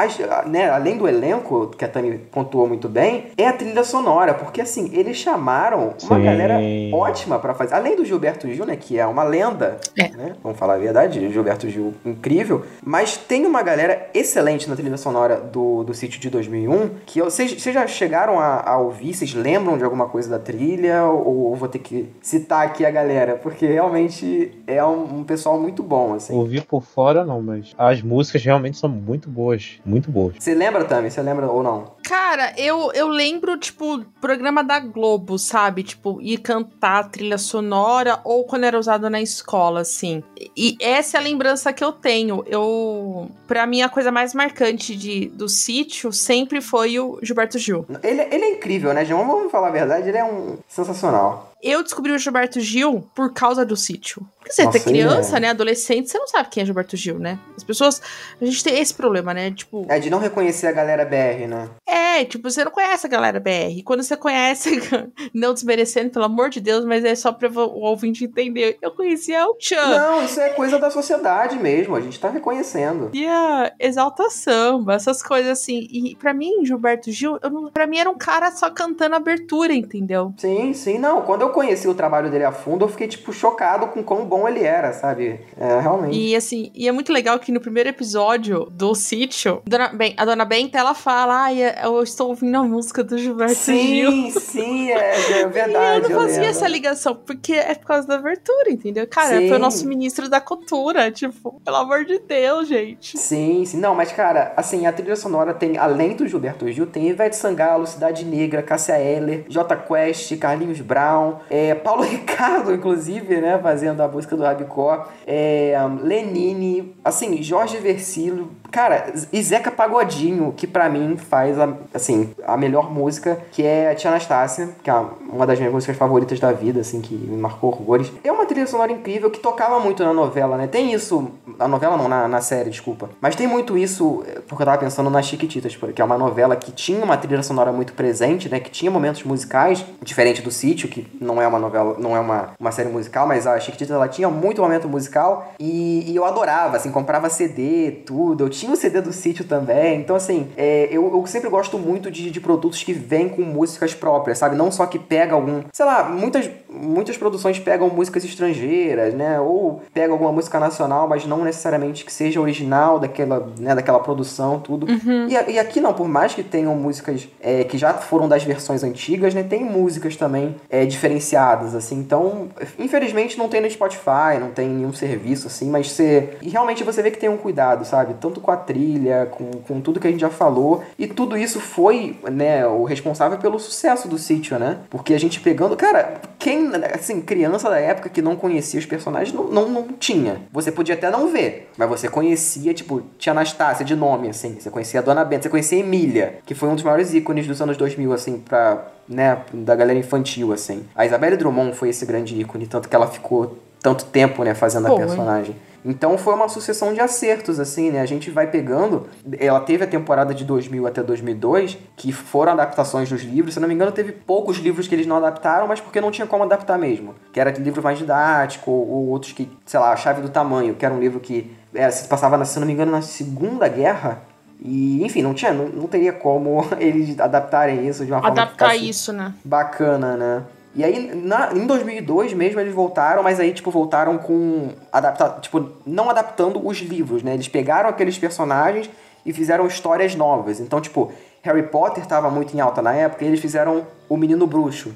A: né, além do elenco, que a Tami pontuou muito bem, é a trilha sonora, porque assim, eles chamaram uma
B: Sim.
A: galera ótima pra fazer. Além do Gilberto Gil, né, que é uma lenda,
C: É.
A: né? Vamos falar a verdade, Gilberto Gil incrível, mas tem uma galera excelente na trilha sonora do, do sítio de 2001, que vocês vocês já chegaram a, a ouvir, vocês lembram de alguma coisa da trilha, ou, ou vou ter que citar aqui a galera, porque realmente é um, um pessoal muito bom, assim.
B: Ouvir por fora não, mas as músicas realmente são muito boas. Muito boas.
A: Você lembra, Tami? Você lembra ou não?
C: Cara, eu, eu lembro, tipo, programa da Globo, sabe? Tipo, ir cantar trilha sonora ou quando era usado na escola, assim. E essa é a lembrança que eu tenho. Eu. Pra mim, a coisa mais marcante de, do sítio sempre foi o Gilberto Gil.
A: Ele, ele é incrível, né, João? Vamos falar a verdade, ele é um sensacional.
C: Eu descobri o Gilberto Gil por causa do sítio. Porque você
A: Nossa,
C: é criança,
A: é-
C: né? Adolescente, você não sabe quem é Gilberto Gil, né? As pessoas. A gente tem esse problema, né? Tipo.
A: É de não reconhecer a galera BR, né?
C: É, tipo, você não conhece a galera BR. Quando você conhece, [laughs] não desmerecendo, pelo amor de Deus, mas é só pra o ouvinte entender. Eu conhecia o Chan.
A: Não, isso é coisa da sociedade mesmo, a gente tá reconhecendo.
C: E a Exalta Samba, essas coisas assim. E pra mim, Gilberto Gil, eu não, pra mim era um cara só cantando abertura, entendeu?
A: Sim, sim, não. Quando eu conheci o trabalho dele a fundo, eu fiquei, tipo, chocado com quão bom ele era, sabe? É, realmente.
C: E assim, e é muito legal que no primeiro episódio do sítio, Dona, bem, a Dona Benta, ela fala, ai, eu estou ouvindo a música do Gilberto Gil.
A: Sim, sim, é, é verdade. [laughs]
C: E eu não fazia
A: lembro.
C: essa ligação, porque é por causa da abertura, entendeu? Cara,
A: Sim.
C: foi o nosso ministro da cultura, tipo, pelo amor de Deus, gente.
A: Sim, sim. Não, mas, cara, assim, a trilha sonora tem, além do Gilberto Gil, tem Ivete Sangalo, Cidade Negra, Cássia Eller, J Quest, Carlinhos Brown, é, Paulo [laughs] Ricardo, inclusive, né, fazendo a música do Rabicó, é, Lenine, assim, Jorge Versilo, cara, e Zeca Pagodinho, que pra mim faz, a, assim, a melhor música, que é a Tia Anastácia, que é uma das minhas músicas favoritas da vida, assim, que me marcou horrores. É uma trilha sonora incrível que tocava muito na novela, né? Tem isso, na novela não, na, na série, desculpa. Mas tem muito isso, eh, porque eu tava pensando nas Chiquititas, porque é uma novela que tinha uma trilha sonora muito presente, né? Que tinha momentos musicais, diferente do Sítio, que não é uma novela, não é uma, uma série musical, mas a Chiquititas, ela tinha muito momento musical e, e eu adorava, assim, comprava CD, tudo. Eu tinha o CD do Sítio também. Então, assim, é, eu, eu sempre gosto muito de, de produtos que vêm com músicas próprias, sabe? Não só que pega algum... Sei lá, muitas, muitas produções pegam músicas estrangeiras, né? Ou pegam alguma música nacional, mas não necessariamente que seja original daquela, né, daquela produção, tudo. E, a- e aqui não, por mais que tenham músicas é, que já foram das versões antigas, né? Tem músicas também é, diferenciadas, assim. Então, infelizmente não tem no Spotify, não tem nenhum serviço, assim, mas você... E realmente você vê que tem um cuidado, sabe? Tanto com a trilha, com, com tudo que a gente já falou. E tudo isso foi, né, o responsável pelo sucesso do sítio, né? Porque a gente pegando... Cara, quem, assim, criança da época que não conhecia os personagens, não, não, não tinha. Você podia até não ver, mas você conhecia, tipo, tinha Anastácia de nome, assim. Você conhecia a Dona Benta, você conhecia a Emília, que foi um dos maiores ícones dos anos 2000, assim, pra, né, da galera infantil, assim. A Isabelle Drummond foi esse grande ícone, tanto que ela ficou tanto tempo, né, fazendo a
C: Foi.
A: personagem. Então foi uma sucessão de acertos, assim, né? A gente vai pegando. Ela teve a temporada de 2000 até 2002, que foram adaptações dos livros. Se eu não me engano, teve poucos livros que eles não adaptaram, mas porque não tinha como adaptar mesmo. Que era livro mais didático, ou, ou outros que, sei lá, A Chave do Tamanho, que era um livro que era, se passava, se eu não me engano, na Segunda Guerra. E, enfim, não tinha, não, não teria como [laughs] eles adaptarem isso de uma forma que
C: Adaptar isso, né?
A: bacana, né? E aí, na- em 2002 mesmo, eles voltaram, mas aí, tipo, voltaram com... Adapta, tipo, não adaptando os livros, né? Eles pegaram aqueles personagens e fizeram histórias novas. Então, tipo, Harry Potter tava muito em alta na época e eles fizeram O Menino Bruxo.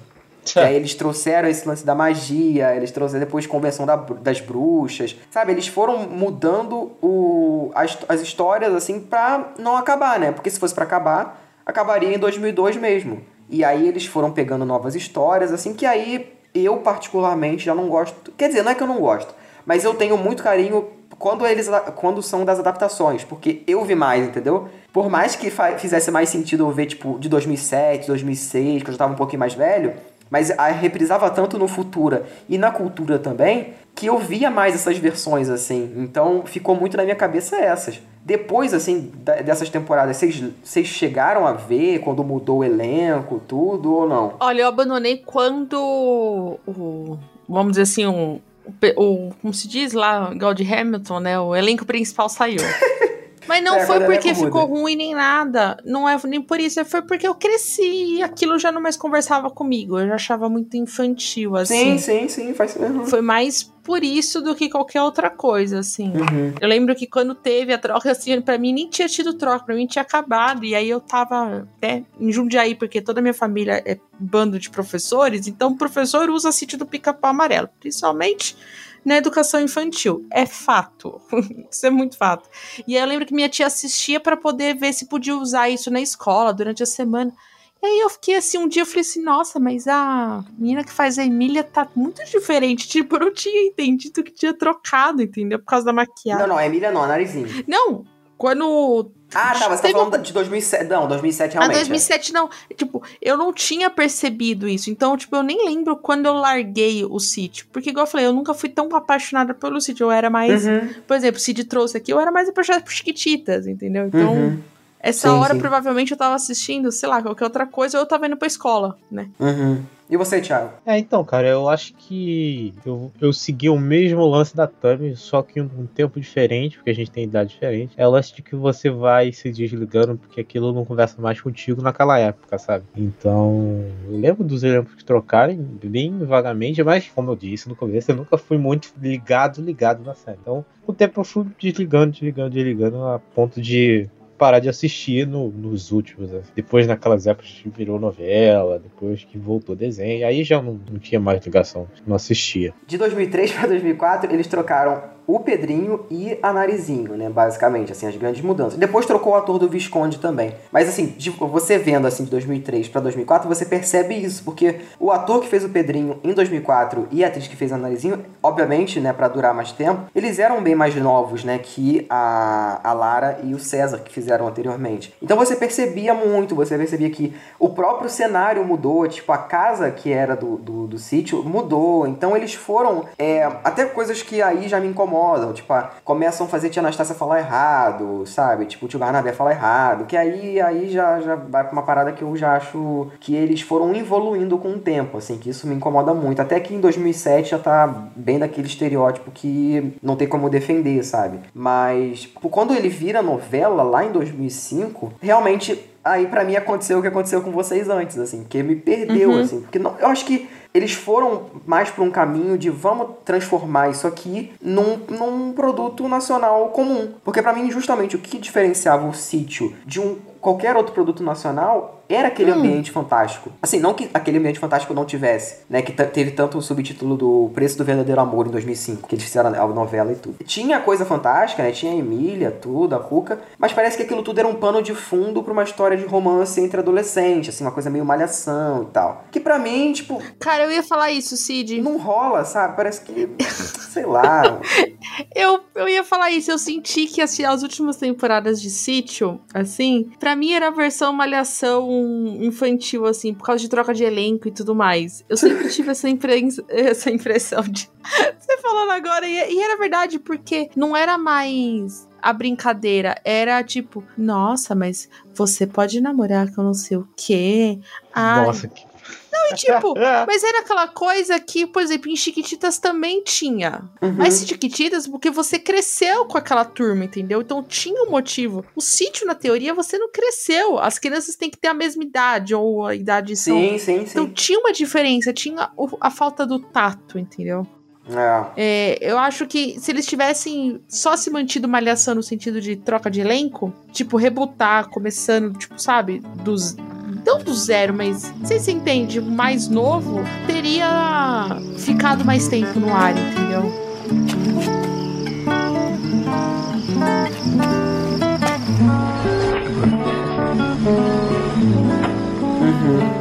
A: E aí eles trouxeram esse lance da magia, eles trouxeram depois Convenção da das Bruxas, sabe? Eles foram mudando o, as, as histórias, assim, pra não acabar, né? Porque se fosse pra acabar, acabaria em 2002 mesmo. E aí eles foram pegando novas histórias, assim, que aí eu particularmente já não gosto. Quer dizer, não é que eu não gosto, mas eu tenho muito carinho quando eles quando são das adaptações, porque eu vi mais, entendeu? Por mais que fizesse mais sentido eu ver, tipo, de 2007, 2006, que eu já tava um pouquinho mais velho, mas a reprisava tanto no Futura e na Cultura também, que eu via mais essas versões, assim. Então, ficou muito na minha cabeça essas. Depois, assim, dessas temporadas, vocês chegaram a ver quando mudou o elenco, tudo, ou não?
C: Olha, eu abandonei quando o. Vamos dizer assim, um, o, Como se diz lá, igual de Hamilton, né? O elenco principal saiu. [laughs] Mas não
A: É,
C: foi
A: o
C: porque ficou ruim nem nada. Não é nem por isso. Foi porque eu cresci e aquilo já não mais conversava comigo. Eu já achava muito infantil, assim.
A: Sim, sim, sim, faz uhum.
C: Foi mais por isso do que qualquer outra coisa, assim.
A: Uhum.
C: Eu lembro que quando teve a troca, assim, pra mim nem tinha tido troca, pra mim tinha acabado. E aí eu tava até em Jundiaí, porque toda a minha família é bando de professores, então o professor usa sítio do pica-pau amarelo, principalmente na educação infantil. É fato. [laughs] isso é muito fato. E aí eu lembro que minha tia assistia pra poder ver se podia usar isso na escola durante a semana. E aí eu fiquei assim, um dia eu falei assim, nossa, mas a menina que faz a Emília tá muito diferente. [laughs] Tipo, eu não tinha entendido que tinha trocado, entendeu? Por causa da maquiagem.
A: Não, não, a Emília não, a Narizinho.
C: Não, quando.
A: Ah, tá, você tá falando de 2007. Não, 2007
C: Ah,
A: realmente. é.
C: 2007 não. Tipo, eu não tinha percebido isso. Então, tipo, eu nem lembro quando eu larguei o sítio. Porque, igual eu falei, eu nunca fui tão apaixonada pelo sítio. Eu era mais.
A: Uhum.
C: Por exemplo, o Cid trouxe aqui, eu era mais apaixonada por Chiquititas, entendeu? Então,
A: Uhum.
C: Essa
A: Sim,
C: hora
A: sim.
C: provavelmente eu tava assistindo, sei lá, qualquer outra coisa, ou eu tava indo pra escola, né?
A: Uhum. E você, Thiago?
B: É, então, cara, eu acho que eu, eu segui o mesmo lance da Tami, só que um, um tempo diferente, porque a gente tem idade diferente. É o lance de que você vai se desligando, porque aquilo não conversa mais contigo naquela época, sabe? Então, eu lembro dos exemplos que trocarem, bem vagamente, mas como eu disse no começo, eu nunca fui muito ligado, ligado na série. Então, com o tempo eu fui desligando, desligando, desligando, a ponto de parar de assistir no- nos últimos. né? Depois, naquelas épocas virou novela, depois que voltou desenho, aí já não, não tinha mais ligação, não assistia.
A: De 2003 pra 2004, eles trocaram o Pedrinho e a Narizinho, né? Basicamente, assim, as grandes mudanças. Depois trocou o ator do Visconde também. Mas, assim, de- você vendo, assim, de 2003 pra 2004, você percebe isso. Porque o ator que fez o Pedrinho em 2004 e a atriz que fez a Narizinho, obviamente, né, pra durar mais tempo, eles eram bem mais novos, né, que a, a Lara e o César que fizeram anteriormente. Então você percebia muito, você percebia que o próprio cenário mudou, tipo, a casa que era do, do, do sítio mudou. Então eles foram. é, até coisas que aí já me incomodam. Tipo, ah, começam a fazer tia Anastácia falar errado, sabe? Tipo, o tio Barnabé falar errado. Que aí, aí já, já vai pra uma parada que eu já acho que eles foram evoluindo com o tempo, assim, que isso me incomoda muito. Até que em 2007 já tá bem daquele estereótipo que não tem como defender, sabe? Mas tipo, quando ele vira novela lá em 2005, realmente aí pra mim aconteceu o que aconteceu com vocês antes, assim, que me perdeu,
C: Uhum.
A: assim, porque não- eu acho que eles foram mais pra um caminho de vamos transformar isso aqui num, num produto nacional comum. Porque pra mim, justamente, o que diferenciava o sítio de um qualquer outro produto nacional era aquele
C: Hum.
A: ambiente fantástico. Assim, não que aquele ambiente fantástico não tivesse, né? Que teve tanto o subtítulo do Preço do Verdadeiro Amor em 2005, que eles fizeram a novela e tudo. Tinha coisa fantástica, né? Tinha a Emília, tudo, a Cuca, mas parece que aquilo tudo era um pano de fundo pra uma história de romance entre adolescentes, assim, uma coisa meio malhação e tal. Que pra mim, tipo,
C: Cara, eu ia falar isso, Cid.
A: não rola, sabe? Parece que, [laughs] sei lá.
C: Eu, eu ia falar isso, eu senti que assim, as últimas temporadas de Sítio, assim, pra Pra mim era a versão malhação infantil, assim, por causa de troca de elenco e tudo mais. Eu sempre tive essa, [laughs] essa impressão de. [laughs] Você falando agora, e, e era verdade, porque não era mais a brincadeira. Era tipo, nossa, mas você pode namorar com não sei o quê. Ai,
B: Nossa, que
C: não, e tipo, [laughs] mas era aquela coisa que, por exemplo, em Chiquititas também tinha.
A: Uhum.
C: Mas Chiquititas, porque você cresceu com aquela turma, entendeu? Então tinha um motivo. O sítio, na teoria, você não cresceu. As crianças têm que ter a mesma idade, ou a idade são.
A: Sim, sim, sim.
C: Então tinha uma diferença, tinha a falta do tato, entendeu?
A: É.
C: É, eu acho que se eles tivessem só se mantido malhação no sentido de troca de elenco, tipo, rebutar, começando, tipo, sabe, dos. Do zero, mas se você entende, mais novo, teria ficado mais tempo no ar, entendeu?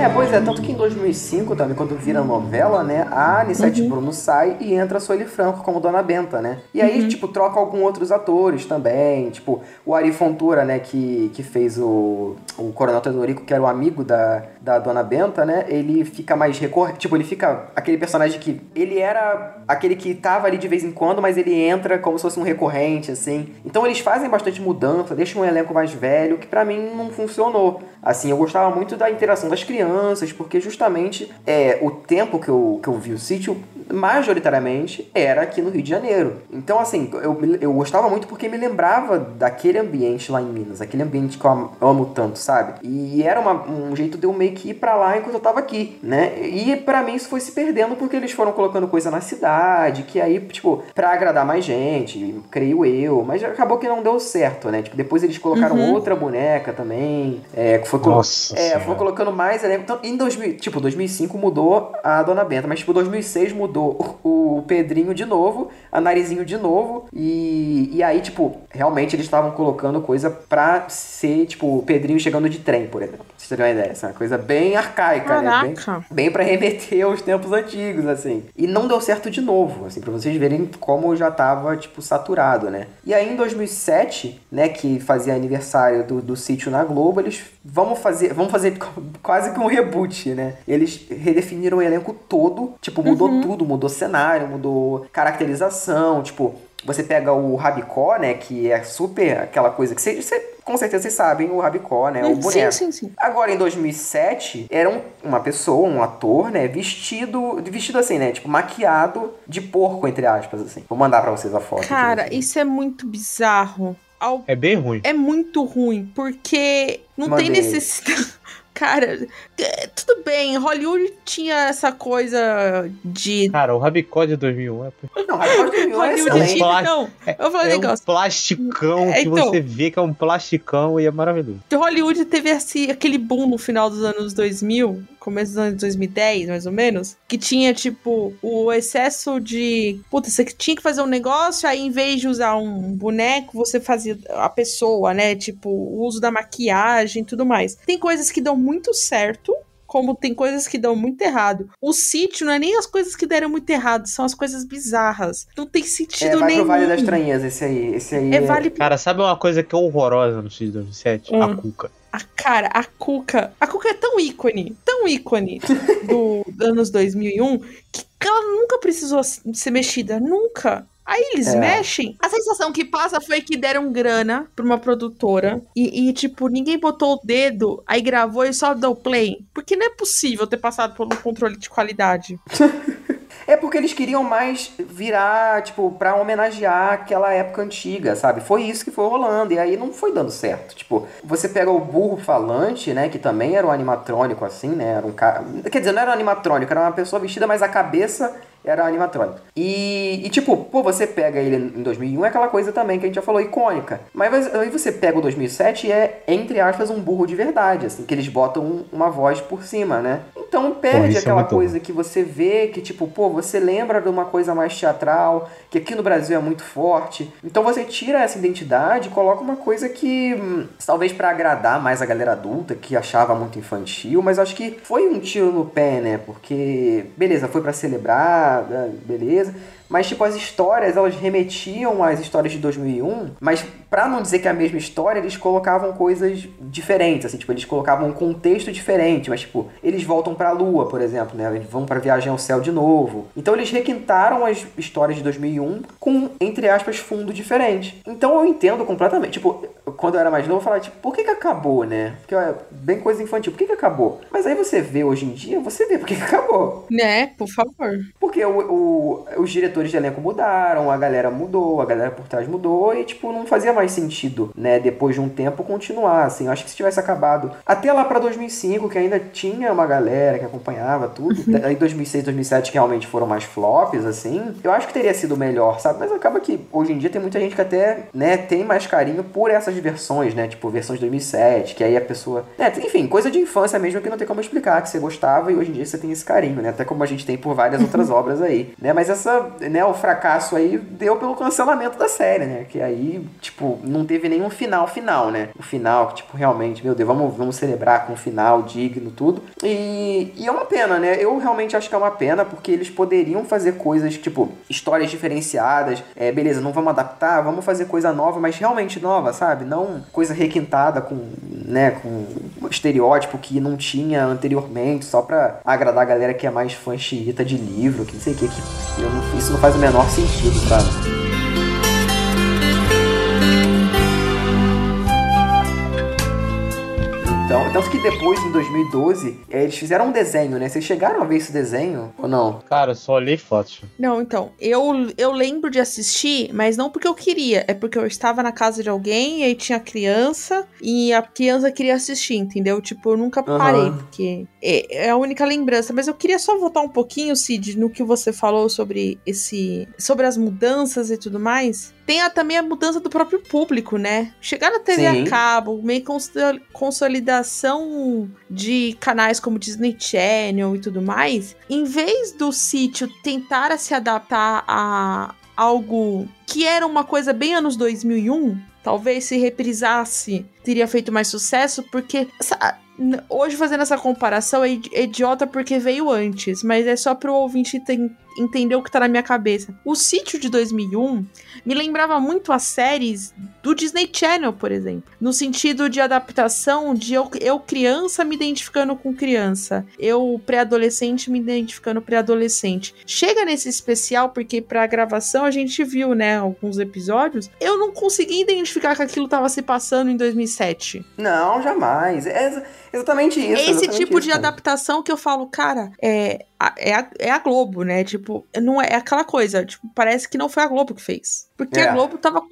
A: É, pois é, tanto que em 2005, também, quando vira novela, né, a Anissete Bruno sai e entra a Sueli Franco como Dona Benta, né? E aí, tipo, troca alguns outros atores também, tipo, o Ari Fontoura, né, que, que fez o, o Coronel Teodorico, que era o amigo da, da Dona Benta, né, ele fica mais recorrente, tipo, ele fica aquele personagem que, ele era aquele que tava ali de vez em quando, mas ele entra como se fosse um recorrente, assim. Então eles fazem bastante mudança, deixam um elenco mais velho, que pra mim não funcionou. Assim, eu gostava muito da interação das crianças, porque justamente é, o tempo que eu, que eu vi o sítio, majoritariamente, era aqui no Rio de Janeiro. Então, assim, eu, eu gostava muito porque me lembrava daquele ambiente lá em Minas, aquele ambiente que eu am- amo tanto, sabe? E era uma- um jeito de eu meio que ir pra lá enquanto eu tava aqui, né? E pra mim isso foi se perdendo porque eles foram colocando coisa na cidade, que aí, tipo, pra agradar mais gente, creio eu, mas acabou que não deu certo, né? Tipo, depois eles colocaram
C: Uhum.
A: outra boneca também, é, foi, colo-
B: Nossa
A: é, foi colocando mais elenco. Então, em 2000, tipo, 2005 mudou a Dona Benta, mas tipo, 2006 mudou o Pedrinho de novo, a Narizinho de novo, e, e aí, tipo, realmente eles estavam colocando coisa pra ser, tipo, o Pedrinho chegando de trem, por exemplo. Pra vocês terem uma ideia, essa é uma coisa bem arcaica, né? Bem,
C: Caraca.
A: bem pra remeter aos tempos antigos, assim. E não deu certo de novo, assim, pra vocês verem como já tava, tipo, saturado, né? E aí em 2007, né, que fazia aniversário do, do sítio na Globo, eles vamos fazer, vamos fazer [laughs] quase que um reboot, né? Eles redefiniram o elenco todo, tipo, mudou tudo, mudou cenário, mudou caracterização, tipo, você pega o Rabicó, né, que é super aquela coisa que você, você- com certeza vocês sabem, o Rabicó, né, o
C: Sim,
A: boneco.
C: sim, sim.
A: Agora, em 2007, era um- uma pessoa, um ator, né, vestido, vestido assim, né, tipo, maquiado de porco, entre aspas, assim. Vou mandar pra vocês a foto. aqui.
C: Cara, isso é muito bizarro. Ao-
B: É bem ruim.
C: É muito ruim, porque não
A: Mandei.
C: tem necessidade. [laughs] Cara, é, tudo bem, Hollywood tinha essa coisa de.
B: Cara, o Rabicó de 2001 é
A: Não, Rabicó de 2001 é
C: Hollywood
A: excelente.
C: tinha.
B: Plástico.
C: Não, eu falei
B: É
C: um
B: um
C: negócio.
B: plasticão
C: É,
B: que
C: então.
B: você vê que é um plasticão e é maravilhoso.
C: Hollywood teve esse, aquele boom no final dos anos 2000, começo dos anos 2010, mais ou menos, que tinha, tipo, o excesso de. Puta, você tinha que fazer um negócio, aí em vez de usar um boneco, você fazia a pessoa, né? Tipo, o uso da maquiagem e tudo mais. Tem coisas que dão muito certo. Como tem coisas que dão muito errado. O sítio não é nem as coisas que deram muito errado, são as coisas bizarras. Não tem
A: É,
C: sentido
A: vai
C: nenhum.
A: pro Vale da Estranheza esse aí. Esse aí
C: É vale
B: Cara, sabe uma coisa que é horrorosa no Sítio de 2007?
C: Hum.
B: A Cuca.
C: A cara, a Cuca. A Cuca é tão ícone, tão ícone do [laughs] dos anos 2001, que ela nunca precisou ser mexida. Nunca. Aí eles
A: É.
C: mexem. A sensação que passa foi que deram grana pra uma produtora e, e, tipo, ninguém botou o dedo, aí gravou e só deu play. Porque não é possível ter passado por um controle de qualidade. [laughs]
A: É porque eles queriam mais virar, tipo, pra homenagear aquela época antiga, sabe? Foi isso que foi rolando, e aí não foi dando certo. Tipo, você pega o burro falante, né? Que também era um animatrônico, assim, né? Era um cara. Quer dizer, não era um animatrônico, era uma pessoa vestida, mas a cabeça era animatrônico. E, e, tipo, pô, você pega ele em 2001, é aquela coisa também que a gente já falou, icônica. Mas aí você pega o 2007 e é, entre aspas, um burro de verdade, assim, que eles botam um- uma voz por cima, né? Então perde
B: isso é
A: aquela
B: muito
A: coisa que você vê que, tipo, pô, você lembra de uma coisa mais teatral, que aqui no Brasil é muito forte. Então você tira essa identidade e coloca uma coisa que, hum, talvez pra agradar mais a galera adulta, que achava muito infantil, mas acho que foi um tiro no pé, né? Porque, beleza, foi pra celebrar, né, beleza. Mas tipo as histórias, elas remetiam às histórias de 2001, mas para não dizer que é a mesma história, eles colocavam coisas diferentes, assim, tipo, eles colocavam um contexto diferente, mas tipo, eles voltam para a lua, por exemplo, né? Eles vão para viagem ao céu de novo. Então eles requintaram as histórias de 2001 com entre aspas fundo diferente. Então eu entendo completamente, tipo, quando eu era mais novo, eu falava, tipo, por que que acabou, né? Porque é bem coisa infantil, por que que acabou? Mas aí você vê hoje em dia, você vê por que que acabou.
C: Né, por favor.
A: Porque o, o- os diretores de elenco mudaram, a galera mudou, a galera por trás mudou e, tipo, não fazia mais sentido, né, depois de um tempo continuar, assim. Eu acho que se tivesse acabado até lá pra 2005, que ainda tinha uma galera que acompanhava tudo, aí 2006, 2007 que realmente foram mais flops, assim, eu acho que teria sido melhor, sabe? Mas acaba que hoje em dia tem muita gente que até, né, tem mais carinho por essas versões, né, tipo, versões de 2007, que aí a pessoa, né, enfim, coisa de infância mesmo que não tem como explicar, que você gostava e hoje em dia você tem esse carinho, né, até como a gente tem por várias outras [laughs] obras aí, né, mas essa, né, o fracasso aí deu pelo cancelamento da série, né, que aí, tipo, não teve nenhum final final, né, o final que, tipo, realmente, meu Deus, vamos, vamos celebrar com um final digno, tudo, e, e é uma pena, né, eu realmente acho que é uma pena, porque eles poderiam fazer coisas, tipo, histórias diferenciadas, é, beleza, não vamos adaptar, vamos fazer coisa nova, mas realmente nova, sabe, não coisa requintada com, né, com um estereótipo que não tinha anteriormente, só pra agradar a galera que é mais fã xiita de livro, que não sei o que, que eu não- isso não faz o menor sentido, sabe? Então, tanto que depois, em 2012, eh, eles fizeram um desenho, né? Vocês chegaram a ver esse desenho ou não?
B: Cara, eu só olhei fotos.
C: Não, então, eu, eu lembro de assistir, mas não porque eu queria, é porque eu estava na casa de alguém e aí tinha criança e a criança queria assistir, entendeu? Tipo, eu nunca parei, porque é, é a única lembrança. Mas eu queria só voltar um pouquinho, Cid, no que você falou sobre esse. sobre as mudanças e tudo mais. Tem a- também a mudança do próprio público, né? Chegar na TV
A: Sim.
C: a cabo, meio consol- consolidação de canais como Disney Channel e tudo mais, em vez do sítio tentar se adaptar a algo que era uma coisa bem anos 2001, talvez se reprisasse, teria feito mais sucesso, porque hoje fazendo essa comparação é idi- idiota porque veio antes, mas é só pro ouvinte ten- entender o que tá na minha cabeça. O sítio de 2001 me lembrava muito as séries do Disney Channel, por exemplo. No sentido de adaptação de eu, eu criança me identificando com criança, eu pré-adolescente me identificando pré-adolescente. Chega nesse especial porque pra gravação a gente viu, né, alguns episódios, eu não consegui identificar que aquilo tava se passando em 2007.
A: Não, jamais. É exa- exatamente isso.
C: Esse
A: exatamente
C: tipo
A: isso,
C: de adaptação que eu falo, cara, é é, a, é a Globo, né? Tipo, não é, é aquela coisa, tipo, parece que não foi a Globo que fez. Porque
A: É.
C: a Globo tava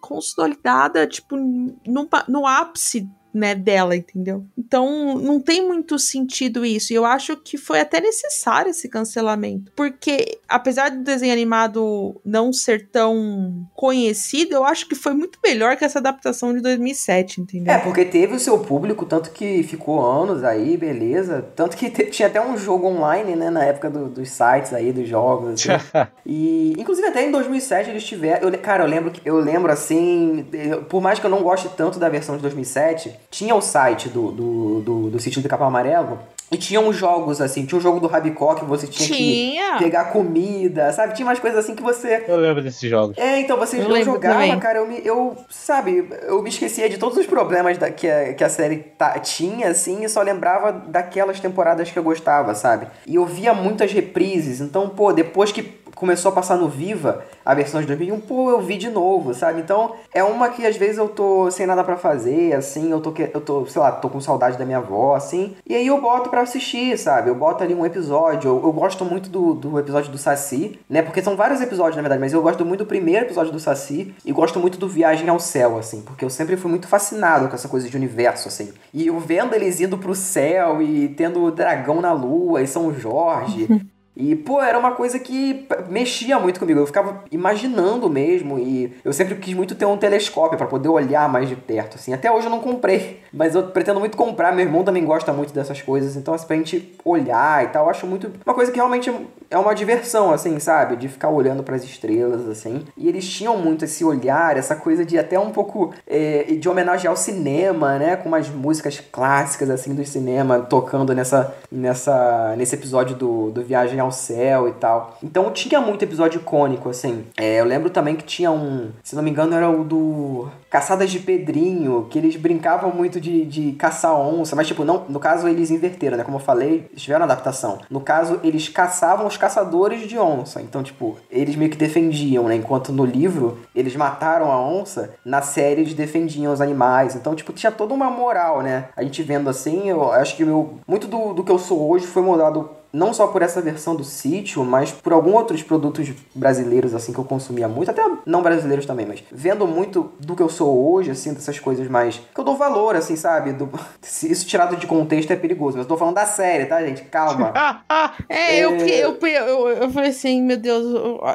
C: consolidada, tipo, no ápice né, dela, entendeu? Então, não tem muito sentido isso. E eu acho que foi até necessário esse cancelamento. Porque, apesar do desenho animado não ser tão conhecido, eu acho que foi muito melhor que essa adaptação de 2007, entendeu?
A: É, porque teve o seu público, tanto que ficou anos aí, beleza. Tanto que tinha até um jogo online, né, na época do- dos sites aí, dos jogos, assim. [laughs] e, inclusive, até em 2007 eles tiveram... Eu, cara, eu lembro, que- eu lembro, assim, eu- por mais que eu não goste tanto da versão de 2007, tinha o site do, do, do, do sítio do Capão Amarelo... E tinha uns jogos, assim, tinha um jogo do Rabicó que você tinha,
C: Tinha.
A: que pegar comida, sabe? Tinha umas coisas assim que você...
B: Eu lembro desses jogos.
A: É, então você
C: Eu
A: eu, jogava,
C: também.
A: cara, eu me. Eu, sabe, eu me esquecia de todos os problemas da, que, a, que a série ta- tinha, assim, e só lembrava daquelas temporadas que eu gostava, sabe? E eu via muitas reprises, então, pô, depois que começou a passar no Viva, a versão de 2001, pô, eu vi de novo, sabe? Então, é uma que às vezes eu tô sem nada pra fazer, assim, eu tô, eu tô, sei lá, tô com saudade da minha avó, assim, e aí eu boto pra assistir, sabe? Eu boto ali um episódio, eu, eu gosto muito do, do episódio do Saci, né? Porque são vários episódios, na verdade, mas eu gosto muito do primeiro episódio do Saci e gosto muito do Viagem ao Céu, assim, porque eu sempre fui muito fascinado com essa coisa de universo, assim. E eu vendo eles indo pro céu e tendo o dragão na lua e São Jorge. [laughs] E, pô, era uma coisa que mexia muito comigo. Eu ficava imaginando mesmo. E eu sempre quis muito ter um telescópio pra poder olhar mais de perto, assim. Até hoje eu não comprei, [laughs] mas eu pretendo muito comprar. Meu irmão também gosta muito dessas coisas. Então, assim, pra gente olhar e tal, eu acho muito. Uma coisa que realmente é uma diversão, assim, sabe? De ficar olhando para as estrelas, assim. E eles tinham muito esse olhar, essa coisa de até um pouco é, de homenagear o cinema, né? Com umas músicas clássicas, assim, do cinema tocando nessa, nessa, nesse episódio do, do Viagem ao Céu e tal. Então tinha muito episódio icônico, assim. É, eu lembro também que tinha um, se não me engano, era o do Caçadas de Pedrinho, que eles brincavam muito de, de caçar onça, mas tipo, não, no caso eles inverteram, né? Como eu falei, eles tiveram adaptação. No caso, eles caçavam os caçadores de onça. Então, tipo, eles meio que defendiam, né? Enquanto no livro eles mataram a onça, na série eles defendiam os animais. Então, tipo, tinha toda uma moral, né? A gente vendo assim, eu acho que meu, muito do, do que eu sou hoje foi mudado não só por essa versão do sítio, mas por alguns outros produtos brasileiros, assim, que eu consumia muito, até não brasileiros também, mas vendo muito do que eu sou hoje, assim, dessas coisas mais. que eu dou valor, assim, sabe? Do... [laughs] Isso tirado de contexto é perigoso, mas eu tô falando da série, tá, gente? Calma. [laughs]
C: é, eu, eu, eu, eu, falei assim, meu Deus,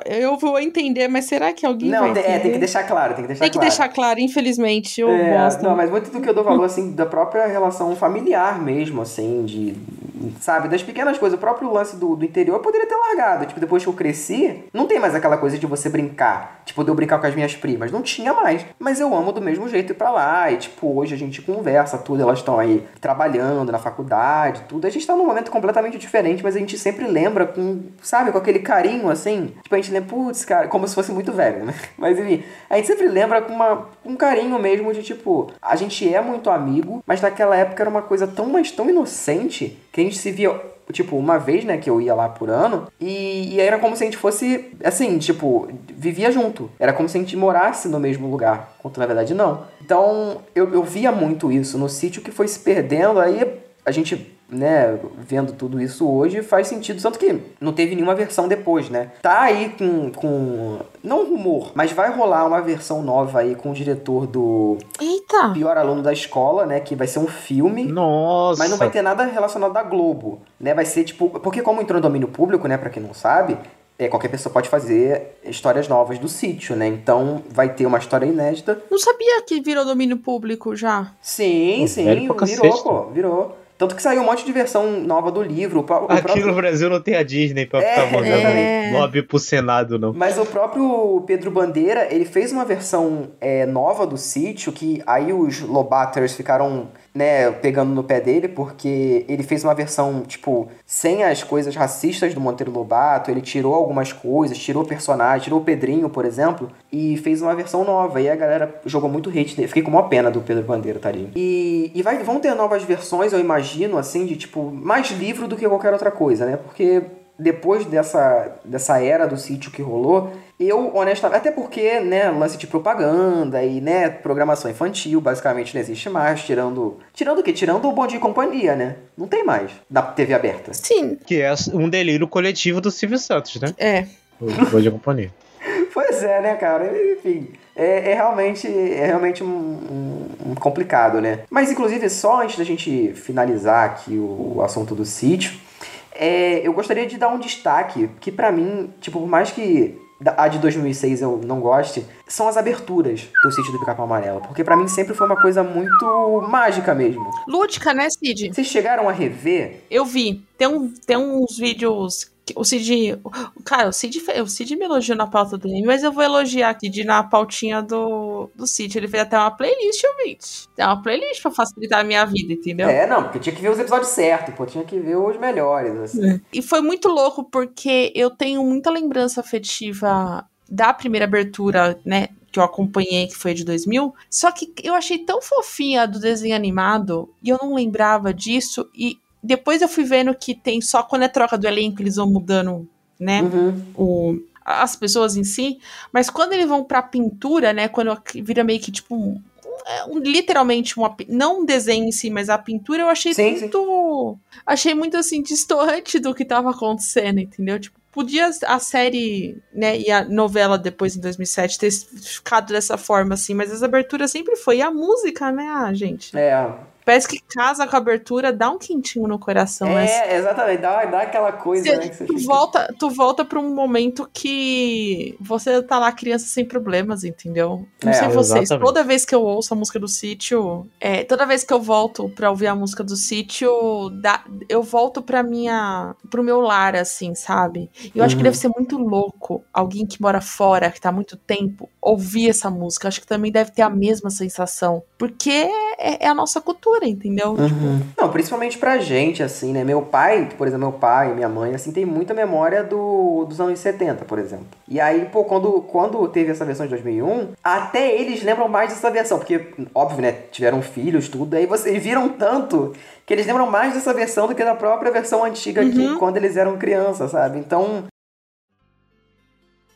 C: eu vou entender, mas será que alguém
A: não,
C: vai
A: é, tem que deixar claro, tem que deixar
C: tem
A: claro.
C: Tem que deixar claro, infelizmente, eu
A: é,
C: gosto.
A: Não, mas muito do que eu dou valor, assim, da própria relação familiar mesmo, assim, de sabe? Das pequenas coisas. O próprio lance do, do interior eu poderia ter largado. Tipo, depois que eu cresci, não tem mais aquela coisa de você brincar. Tipo, de eu brincar com as minhas primas. Não tinha mais. Mas eu amo do mesmo jeito ir pra lá. E, tipo, hoje a gente conversa tudo. Elas estão aí trabalhando na faculdade, tudo. A gente tá num momento completamente diferente, mas a gente sempre lembra com, sabe, com aquele carinho, assim. Tipo, a gente lembra, putz, cara, como se fosse muito velho, né? [laughs] Mas, enfim, a gente sempre lembra com uma, um carinho mesmo de, tipo, a gente é muito amigo, mas naquela época era uma coisa tão, mas tão inocente que a gente se via tipo, uma vez, né, que eu ia lá por ano, e, e era como se a gente fosse, assim, tipo, vivia junto. Era como se a gente morasse no mesmo lugar, quando na verdade não. Então, eu, eu via muito isso no sítio que foi se perdendo, aí a gente né, vendo tudo isso hoje, faz sentido. Tanto que não teve nenhuma versão depois, né? Tá aí com. com não rumor, mas vai rolar uma versão nova aí com o diretor do.
C: Eita!
A: Pior aluno da escola, né? Que vai ser um filme.
B: Nossa!
A: Mas não vai ter nada relacionado à Globo, né? Vai ser tipo. Porque, como entrou no domínio público, né? Pra quem não sabe. É, qualquer pessoa pode fazer histórias novas do sítio, né? Então vai ter uma história inédita.
C: Não sabia que virou domínio público já.
A: Sim, sim, virou, pô, virou. Tanto que saiu um monte de versão nova do livro.
B: Aqui
A: próprio...
B: no Brasil não tem a Disney pra
A: É,
B: ficar mandando
A: é.
B: lobby pro Senado, não.
A: Mas o próprio Pedro Bandeira, ele fez uma versão é, nova do sítio, que aí os Lobaters ficaram, né, pegando no pé dele, porque ele fez uma versão, tipo, sem as coisas racistas do Monteiro Lobato, ele tirou algumas coisas, tirou personagem, tirou o Pedrinho, por exemplo, e fez uma versão nova. E a galera jogou muito hate dele. Fiquei com uma pena do Pedro Bandeira, tadinho. E, e vai, vão ter novas versões, eu imagino, assim, de, tipo, mais livro do que qualquer outra coisa, né? Porque depois dessa, dessa era do sítio que rolou, eu, honestamente, até porque, né, lance de propaganda e, né, programação infantil, basicamente não existe mais, tirando... Tirando o quê? Tirando o Bom Dia e Companhia, né? Não tem mais da TV aberta.
C: Sim.
B: Que é um delírio coletivo do Silvio Santos, né?
C: É.
B: O Bom Dia e Companhia. [laughs]
A: Pois é, né, cara? Enfim, é, é realmente, é realmente um, um- um complicado, né? Mas, inclusive, só antes da gente finalizar aqui o, o assunto do sítio, é, eu gostaria de dar um destaque que, pra mim, tipo, por mais que a de 2006 eu não goste, são as aberturas do sítio do Pica-Pau Amarelo. Porque pra mim sempre foi uma coisa muito mágica mesmo.
C: Lúdica, né, Cid?
A: Vocês chegaram a rever?
C: Eu vi. Tem, um, tem uns vídeos. O Cid. Cara, o Cid, o Cid me elogiou na pauta do anime, mas eu vou elogiar aqui de na pautinha do, do Cid. Ele fez até uma playlist, ouvinte. Tem uma playlist pra facilitar a minha vida, entendeu?
A: É, não, porque tinha que ver os episódios certos, pô, tinha que ver os melhores, assim.
C: E foi muito louco porque eu tenho muita lembrança afetiva da primeira abertura, né? Que eu acompanhei, que foi de 2000. Só que eu achei tão fofinha do desenho animado e eu não lembrava disso. E depois eu fui vendo que tem só quando é troca do elenco, eles vão mudando, né?
A: Uhum.
C: O, as pessoas em si. Mas quando eles vão pra pintura, né? Quando vira meio que tipo um, é um- literalmente uma não um desenho em si, mas a pintura eu achei
A: Sim,
C: muito achei muito assim distante do que tava acontecendo, entendeu? Tipo, podia a série, né, e a novela depois em 2007 ter ficado dessa forma assim, mas as aberturas sempre foi e a música, né, ah, gente.
A: É,
C: Parece que casa com a abertura dá um quentinho no coração.
A: É, exatamente, dá, dá aquela coisa,
C: Você-
A: né? Que você
C: tu,
A: fica-
C: volta, tu volta pra um momento que você tá lá criança sem problemas, entendeu? Não
A: É,
C: sei vocês,
B: exatamente.
C: toda vez que eu ouço a música do sítio, é, toda vez que eu volto pra ouvir a música do sítio, dá- eu volto pra minha, pro meu lar, assim, sabe? E eu acho que
A: Uhum.
C: deve ser muito louco alguém que mora fora, que tá há muito tempo, ouvir essa música. Acho que também deve ter a mesma sensação, porque é, é a nossa cultura, entendeu?
A: Uhum. Não, principalmente pra gente, assim, né? Meu pai, por exemplo, meu pai e minha mãe, assim, tem muita memória do, dos anos 70, por exemplo. E aí, pô, quando, quando teve essa versão de 2001, até eles lembram mais dessa versão, porque, óbvio, né? Tiveram filhos, tudo, aí vocês viram tanto que eles lembram mais dessa versão do que da própria versão antiga aqui, quando eles eram crianças, sabe? Então,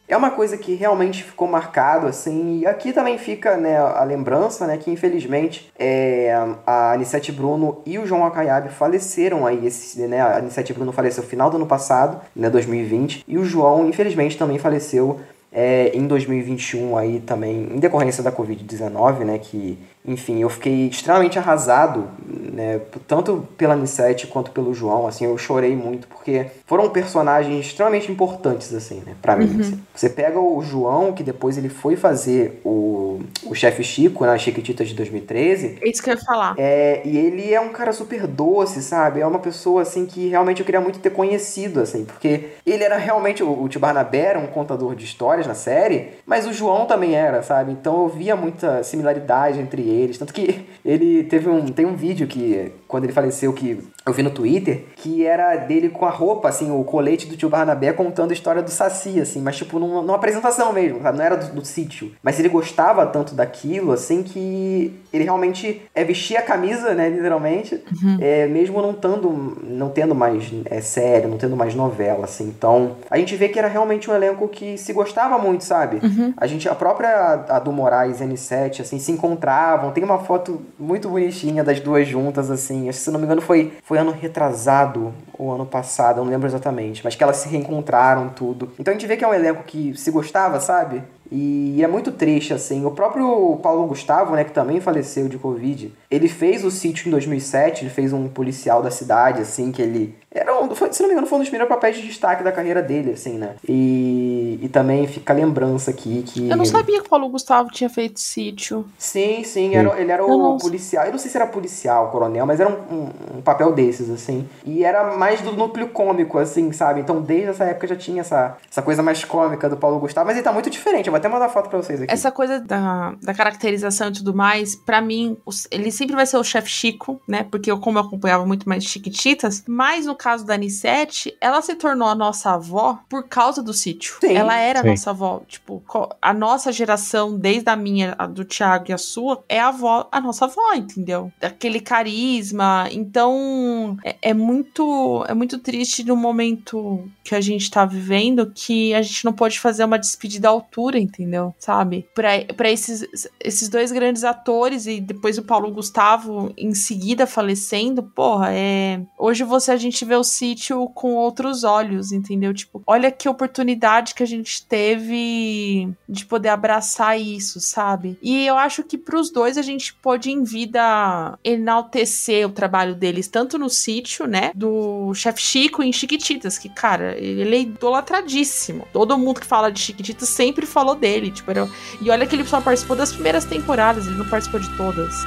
A: é uma coisa que realmente ficou marcado, assim, e aqui também fica, né, a lembrança, né, que infelizmente é, a Anissete Bruno e o João Akayabe faleceram aí, esse, né, a Anissete Bruno faleceu no final do ano passado, né, 2020, e o João, infelizmente, também faleceu é, em 2021 aí também, em decorrência da Covid-19, né, que, enfim, eu fiquei extremamente arrasado, né, tanto pela Anissete quanto pelo João, assim, eu chorei muito, porque foram personagens extremamente importantes, assim, né, pra mim,
C: Uhum.
A: assim. Você pega o João, que depois ele foi fazer o, o chefe Chico na Chiquititas de 2013,
C: É isso que eu ia falar.
A: é, e ele é um cara super doce, sabe? É uma pessoa, assim, que realmente eu queria muito ter conhecido, assim, porque ele era realmente, o, o Tio Barnabé era um contador de histórias na série, mas o João também era, sabe? Então eu via muita similaridade entre eles, tanto que ele teve um, tem um vídeo que, quando ele faleceu, que eu vi no Twitter, que era dele com a roupa, assim, o colete do Tio Barnabé contando a história do Saci, assim, mas tipo numa, numa apresentação mesmo, sabe? Não era do, do sítio. Mas ele gostava tanto daquilo, assim, que ele realmente é, vestia a camisa, né, literalmente, é, mesmo não tendo, não tendo mais é, série, não tendo mais novela, assim. Então, a gente vê que era realmente um elenco que se gostava muito, sabe? A gente, a própria a do Moraes e N7, assim, se encontravam. Tem uma foto muito bonitinha das duas juntas, assim. Se não me engano, foi, foi ano retrasado ou ano passado, não lembro exatamente. Mas que elas se reencontraram, tudo. Então a gente vê que é um elenco que se gostava, sabe? E é muito triste, assim. O próprio Paulo Gustavo, né, que também faleceu de Covid, ele fez o sítio em 2007, ele fez um policial da cidade, assim, que ele... Era um, foi, se não me engano, foi um dos primeiros papéis de destaque da carreira dele, assim, né? E, e também fica a lembrança aqui que...
C: Eu não sabia que o Paulo Gustavo tinha feito sítio.
A: Sim, sim, era- ele era
C: Eu
A: o
C: não-
A: policial. Eu não sei se era policial, coronel, mas era um, um- um papel desses, assim. E era mais do núcleo cômico, assim, sabe? Então desde essa época já tinha essa, essa coisa mais cômica do Paulo Gustavo, mas ele tá muito diferente. Eu vou até mandar foto pra vocês aqui.
C: Essa coisa da, da caracterização e tudo mais, pra mim, os- ele sempre vai ser o chefe Chico, né? Porque eu, como eu acompanhava muito mais Chiquititas, mas no caso da Anissete, ela se tornou a nossa avó por causa do sítio.
A: Sim.
C: Ela era
B: Sim.
C: a nossa avó. Tipo, a nossa geração, desde a minha, a do Thiago e a sua, é a avó, a nossa avó, entendeu? Aquele carisma. Então, é, é muito é muito triste no momento que a gente tá vivendo que a gente não pode fazer uma despedida à altura, entendeu? Sabe? Pra, pra esses, esses dois grandes atores e depois o Paulo Gustavo em seguida falecendo, porra, é. Hoje você a gente vê o sítio com outros olhos, entendeu? Tipo, olha que oportunidade que a gente teve de poder abraçar isso, sabe? E eu acho que pros dois a gente pode em vida enaltecer o trabalho deles, tanto no sítio, né? Do chefe Chico em Chiquititas, que, cara, ele é idolatradíssimo. Todo mundo que fala de Chiquititas sempre falou dele. Tipo, era... E olha que ele só participou das primeiras temporadas, ele não participou de todas.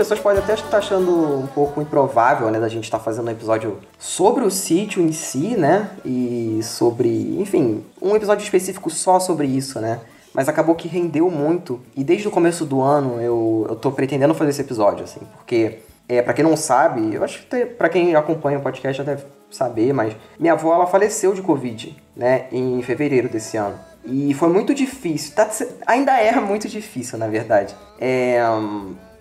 A: Pessoas podem até estar achando um pouco improvável, né, da gente estar fazendo um episódio sobre o sítio em si, né? E sobre, enfim, um episódio específico só sobre isso, né? Mas acabou que rendeu muito. E desde o começo do ano eu, eu tô pretendendo fazer esse episódio, assim, porque, é, para quem não sabe, eu acho que pra quem acompanha o podcast já deve saber, mas minha avó ela faleceu de Covid, né, em fevereiro desse ano. E foi muito difícil, tá, ainda é muito difícil, na verdade, é,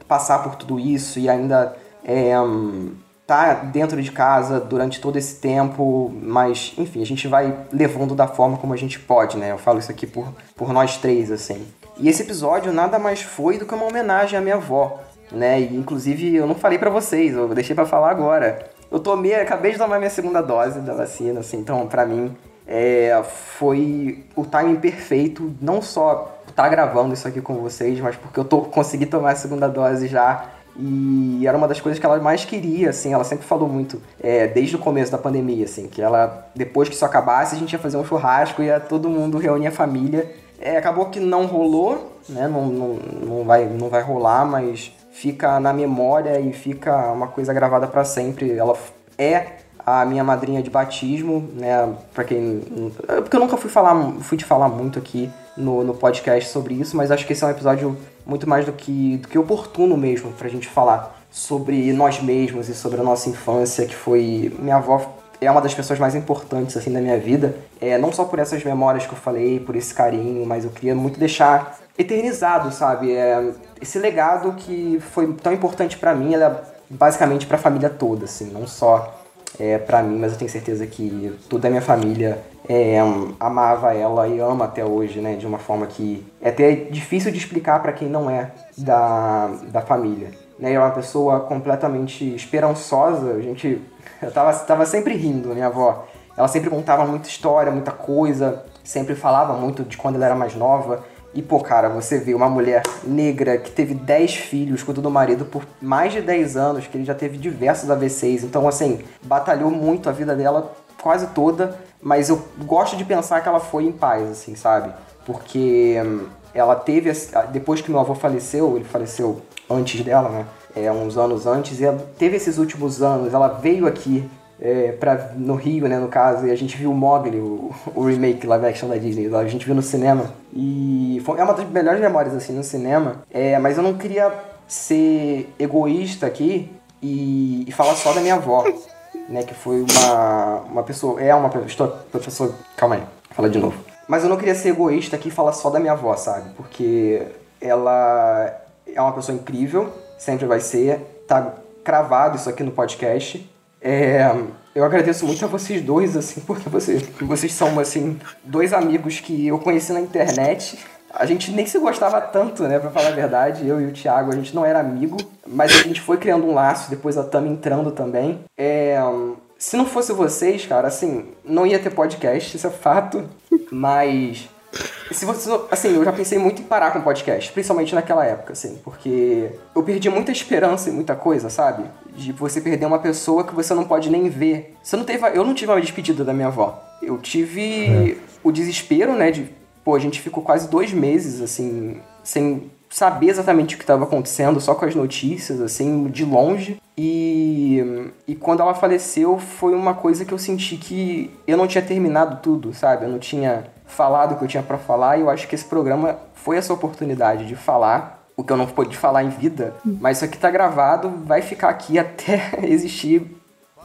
A: passar por tudo isso e ainda é, hum, tá dentro de casa durante todo esse tempo, mas enfim, a gente vai levando da forma como a gente pode, né? Eu falo isso aqui por, por nós três, assim. E esse episódio nada mais foi do que uma homenagem à minha avó, né? E inclusive eu não falei pra vocês, eu deixei pra falar agora. Eu tomei, acabei de tomar minha segunda dose da vacina, assim, então pra mim é, foi o timing perfeito, não só estar tá gravando isso aqui com vocês, mas porque eu tô, consegui tomar a segunda dose já e era uma das coisas que ela mais queria, assim, ela sempre falou muito, é, desde o começo da pandemia, assim, que ela, depois que isso acabasse, a gente ia fazer um churrasco, ia todo mundo reunir a família. É, acabou que não rolou, né, não, não, não, vai, não vai rolar, mas fica na memória e fica uma coisa gravada para sempre. Ela é a minha madrinha de batismo, né, para quem... Porque eu nunca fui falar, fui te falar muito aqui no, no podcast sobre isso, mas acho que esse é um episódio muito mais do que, do que oportuno mesmo pra gente falar sobre nós mesmos e sobre a nossa infância, que foi. Minha avó é uma das pessoas mais importantes assim da minha vida. É, não só por essas memórias que eu falei, por esse carinho, mas eu queria muito deixar eternizado, sabe? É, esse legado que foi tão importante para mim, ela é basicamente para a família toda, assim, não só é, para mim, mas eu tenho certeza que toda a minha família é, amava ela e ama até hoje, né? De uma forma que é até difícil de explicar para quem não é da, da família. Né? É uma pessoa completamente esperançosa. A gente eu tava, tava sempre rindo, minha avó. Ela sempre contava muita história, muita coisa, sempre falava muito de quando ela era mais nova. E, pô, cara, você vê uma mulher negra que teve 10 filhos com todo o marido por mais de 10 anos, que ele já teve diversos AVCs. Então, assim, batalhou muito a vida dela quase toda mas eu gosto de pensar que ela foi em paz, assim, sabe? Porque hum, ela teve, depois que meu avô faleceu, ele faleceu antes dela, né? É, uns anos antes, e ela teve esses últimos anos, ela veio aqui é, pra, no Rio, né, no caso, e a gente viu o Mogli, o, o remake live action da Disney, a gente viu no cinema, e foi, é uma das melhores memórias, assim, no cinema, é, mas eu não queria ser egoísta aqui e, e falar só da minha avó, né, que foi uma, uma pessoa, é uma pessoa, pessoa, calma aí, fala de novo. Mas eu não queria ser egoísta aqui e falar só da minha avó, sabe? Porque ela é uma pessoa incrível, sempre vai ser, tá cravado isso aqui no podcast. É, eu agradeço muito a vocês dois, assim, [laughs] porque vocês, vocês são, assim, dois amigos que eu conheci na internet a gente nem se gostava tanto, né, pra falar a verdade. Eu e o Thiago, a gente não era amigo, mas a gente foi criando um laço, depois a Tami entrando também. É, se não fosse vocês, cara, assim, não ia ter podcast, isso é fato, mas se você, assim, eu já pensei muito em parar com podcast, principalmente naquela época, assim, porque eu perdi muita esperança em muita coisa, sabe? De você perder uma pessoa que você não pode nem ver. Você não teve, eu não tive uma despedida da minha avó. Eu tive é. o desespero, né, de pô, a gente ficou quase dois meses, assim, sem saber exatamente o que estava acontecendo, só com as notícias, assim, de longe. E, e quando ela faleceu, foi uma coisa que eu senti que eu não tinha terminado tudo, sabe? Eu não tinha falado o que eu tinha para falar, e eu acho que esse programa foi essa oportunidade de falar o que eu não pude falar em vida, mas isso aqui tá gravado, vai ficar aqui até [laughs] existir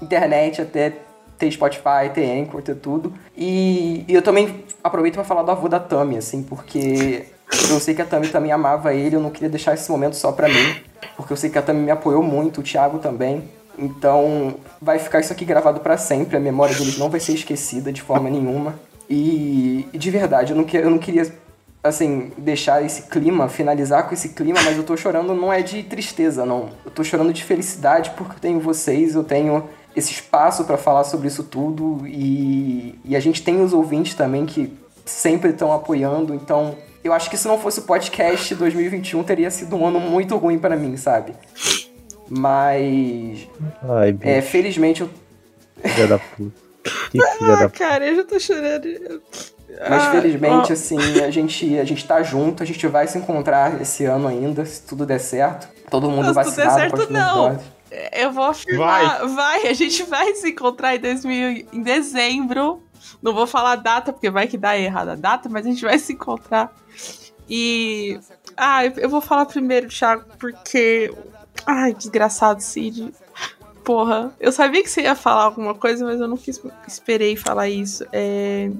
A: internet, até ter Spotify, ter Anchor, ter tudo. E, e eu também aproveito para falar do avô da Tami, assim, porque eu sei que a Tami também amava ele, eu não queria deixar esse momento só pra mim, porque eu sei que a Tami me apoiou muito, o Thiago também. Então, vai ficar isso aqui gravado para sempre, a memória deles não vai ser esquecida de forma nenhuma. E, e de verdade, eu não, que, eu não queria, assim, deixar esse clima, finalizar com esse clima, mas eu tô chorando não é de tristeza, não. Eu tô chorando de felicidade porque eu tenho vocês, eu tenho esse espaço para falar sobre isso tudo e, e a gente tem os ouvintes também que sempre estão apoiando, então eu acho que se não fosse o podcast 2021 teria sido um ano muito ruim para mim, sabe? Mas
B: Ai,
A: é, felizmente eu
B: Filha da puta. Que filha
C: ah,
B: da
C: cara, eu já tô chorando.
A: Mas
C: Ah,
A: felizmente,
C: ó.
A: assim, a gente, a gente tá junto, a gente vai se encontrar esse ano ainda, se tudo der certo. Todo mundo
C: Não, se tudo der
A: vacinado
C: certo, não. Eu vou afirmar. Vai. a gente vai se encontrar em, 2000, em dezembro. Não vou falar a data, porque vai que dá errada a data, mas a gente vai se encontrar. E. Ah, eu, eu vou falar primeiro, Thiago, porque. Ai, desgraçado, Cid. Porra, eu sabia que você ia falar alguma coisa, mas eu quis, esperei falar isso. É,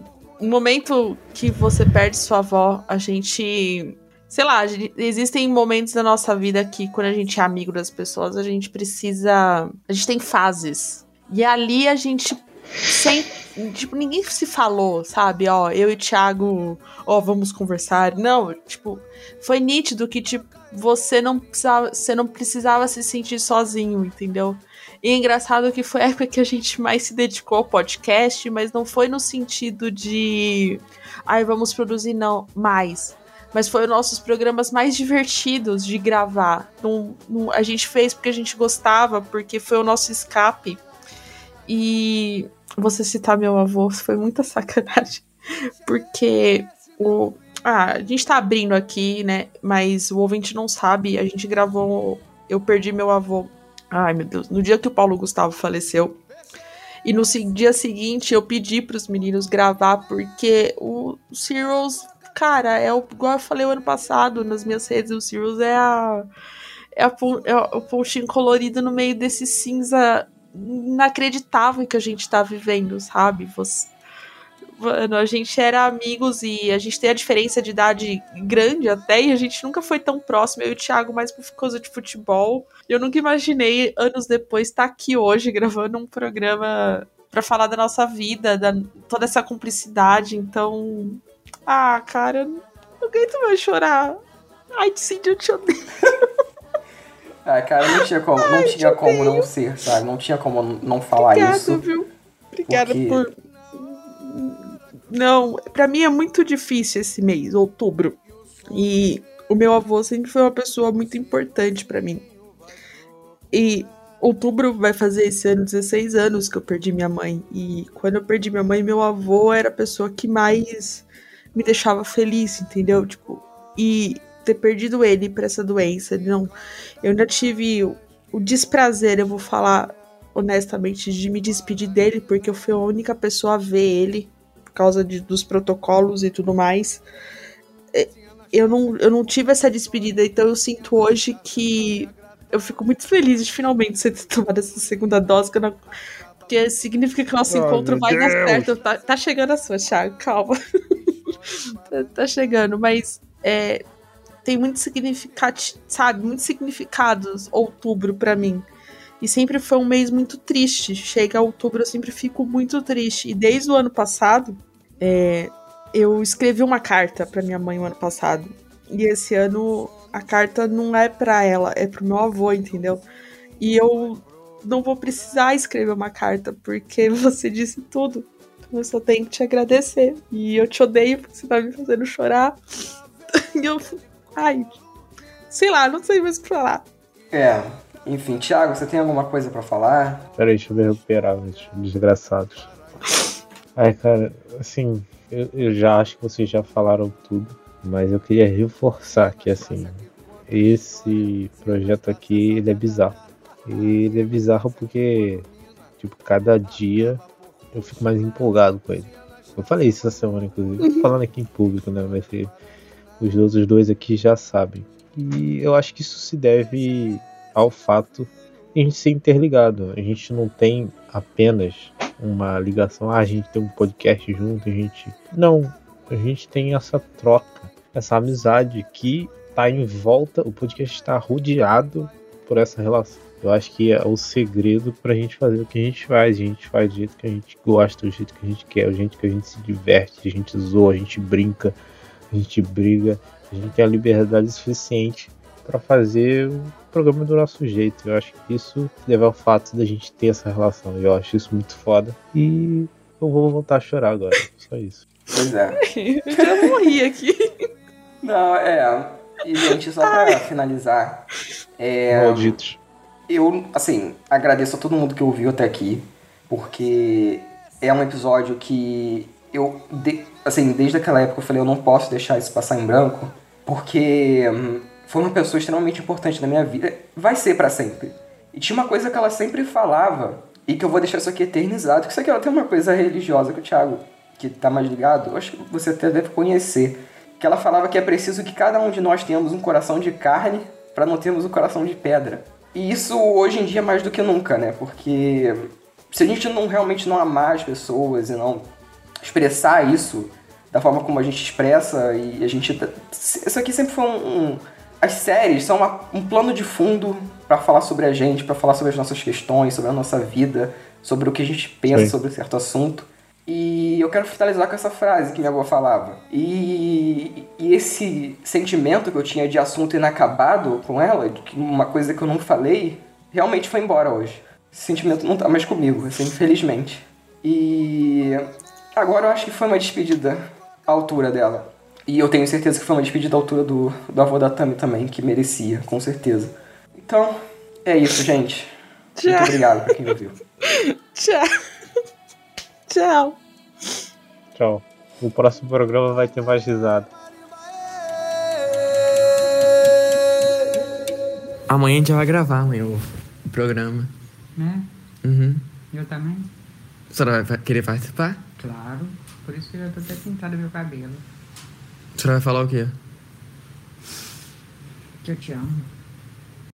C: no momento que você perde sua avó, a gente. Sei lá, existem momentos da nossa vida que, quando a gente é amigo das pessoas, a gente precisa. A gente tem fases. E ali a gente sem. Tipo, ninguém se falou, sabe? Ó, eu e o Thiago, ó, vamos conversar. Não, tipo, foi nítido que, tipo, você não precisava, você não precisava se sentir sozinho, entendeu? E é engraçado que foi a época que a gente mais se dedicou ao podcast, mas não foi no sentido de. Ai, vamos produzir, não, mais. Mas foi os nossos programas mais divertidos de gravar. Num, num, a gente fez porque a gente gostava, porque foi o nosso escape. E você citar meu avô foi muita [laughs] sacanagem. Porque o. Ah, a gente tá abrindo aqui, né? Mas o ouvinte não sabe. A gente gravou. Eu perdi meu avô. Ai, meu Deus. No dia que o Paulo Gustavo faleceu. E no dia seguinte eu pedi para os meninos gravar, porque o Sirius, cara, é o, igual eu falei o ano passado nas minhas redes, o Sirius é a. É, a, é o pontinho colorido no meio desse cinza inacreditável que a gente tá vivendo, sabe? Você, mano, a gente era amigos e a gente tem a diferença de idade grande até, e a gente nunca foi tão próximo. Eu e o Thiago, mais por causa de futebol. Eu nunca imaginei, anos depois, estar tá aqui hoje gravando um programa para falar da nossa vida, da toda essa cumplicidade. Então. Ah, cara, não aguento mais chorar. Ai, Cindy, eu te odeio.
A: Ah, cara, não tinha como, não Ai, tinha como não ser, sabe? Não tinha como não falar
C: Obrigado,
A: isso.
C: Viu? Obrigada porque... por. Não, para mim é muito difícil esse mês, outubro. E o meu avô sempre foi uma pessoa muito importante para mim. E outubro vai fazer esse ano 16 anos que eu perdi minha mãe. E quando eu perdi minha mãe, meu avô era a pessoa que mais me deixava feliz, entendeu? Tipo, e ter perdido ele para essa doença. Não, eu ainda tive o, o desprazer, eu vou falar honestamente, de me despedir dele, porque eu fui a única pessoa a ver ele causa de, dos protocolos e tudo mais. É, eu não, eu não tive essa despedida, então eu sinto hoje que eu fico muito feliz de finalmente ter [laughs] tomado essa segunda dose, que não, porque significa que o nosso oh, encontro vai Deus. dar certo. Tá, tá, chegando a sua, Thiago, calma. [laughs] tá, tá, chegando, mas é, tem muito significado, sabe, muitos significados outubro para mim. E sempre foi um mês muito triste. Chega outubro, eu sempre fico muito triste. E desde o ano passado, é, eu escrevi uma carta para minha mãe o ano passado. E esse ano a carta não é para ela, é pro meu avô, entendeu? E eu não vou precisar escrever uma carta, porque [laughs] você disse tudo. Então eu só tenho que te agradecer. E eu te odeio porque você tá me fazendo chorar. [laughs] E eu Ai, sei lá, não sei mais o que falar.
A: É, enfim, Thiago, você tem alguma coisa para falar?
B: Peraí, deixa eu recuperar, desgraçados. Ai, cara, assim, eu, eu, já acho que vocês já falaram tudo, mas eu queria reforçar que, assim, esse projeto aqui, ele é bizarro. E ele é bizarro porque, tipo, cada dia eu fico mais empolgado com ele. Eu falei isso essa semana, inclusive. Tô falando aqui em público, né? Mas os outros dois aqui já sabem. E eu acho que isso se deve ao fato gente ser interligado. A gente não tem apenas uma ligação, ah, a gente tem um podcast junto, a gente. Não, a gente tem essa troca, essa amizade que está em volta, o podcast está rodeado por essa relação. Eu acho que é o segredo para a gente fazer o que a gente faz. A gente faz do jeito que a gente gosta, do jeito que a gente quer, do jeito que a gente se diverte, a gente zoa, a gente brinca, a gente briga, a gente tem a liberdade suficiente para fazer o programa do nosso jeito. Eu acho que isso leva ao fato da gente ter essa relação. Eu acho isso muito foda. E eu vou voltar a chorar agora. [laughs] Só isso.
A: Pois é. [laughs]
C: eu já morri aqui.
A: Não, é. E, gente, só pra Ai. finalizar. É,
B: Malditos.
A: Eu, assim, agradeço a todo mundo que ouviu até aqui. Porque é um episódio que eu, de, assim, desde aquela época eu falei, eu não posso deixar isso passar em branco, porque hum, foi uma pessoa extremamente importante na minha vida. Vai ser para sempre. E tinha uma coisa que ela sempre falava, e que eu vou deixar isso aqui eternizado, que isso aqui ela tem uma coisa religiosa que o Thiago, que tá mais ligado, acho que você até deve conhecer. Que ela falava que é preciso que cada um de nós tenhamos um coração de carne para não termos um coração de pedra. E isso hoje em dia mais do que nunca, né? Porque se a gente não realmente não amar as pessoas e não expressar isso da forma como a gente expressa e a gente. Tá, isso aqui sempre foi um. um as séries são uma, um plano de fundo para falar sobre a gente, para falar sobre as nossas questões, sobre a nossa vida, sobre o que a gente pensa
B: Sim.
A: sobre certo assunto. E eu quero finalizar com essa frase que minha avó falava. E, e esse sentimento que eu tinha de assunto inacabado com ela, de uma coisa que eu não falei, realmente foi embora hoje. Esse sentimento não tá mais comigo, assim, infelizmente. E agora eu acho que foi uma despedida à altura dela. E eu tenho certeza que foi uma despedida à altura do, do avô da Tami também, que merecia, com certeza. Então, é isso, gente. Muito
C: Tchau.
A: obrigado pra quem ouviu. [laughs]
C: Tchau. Tchau.
B: Tchau. O próximo programa vai ter mais risada.
K: Amanhã a gente já vai gravar amanhã o, programa.
L: Né?
K: Uhum.
L: Eu também.
K: A senhora vai querer participar?
L: Claro. Por isso que eu já tô até pintando meu cabelo.
K: Senhora vai falar o quê?
L: Que eu te amo.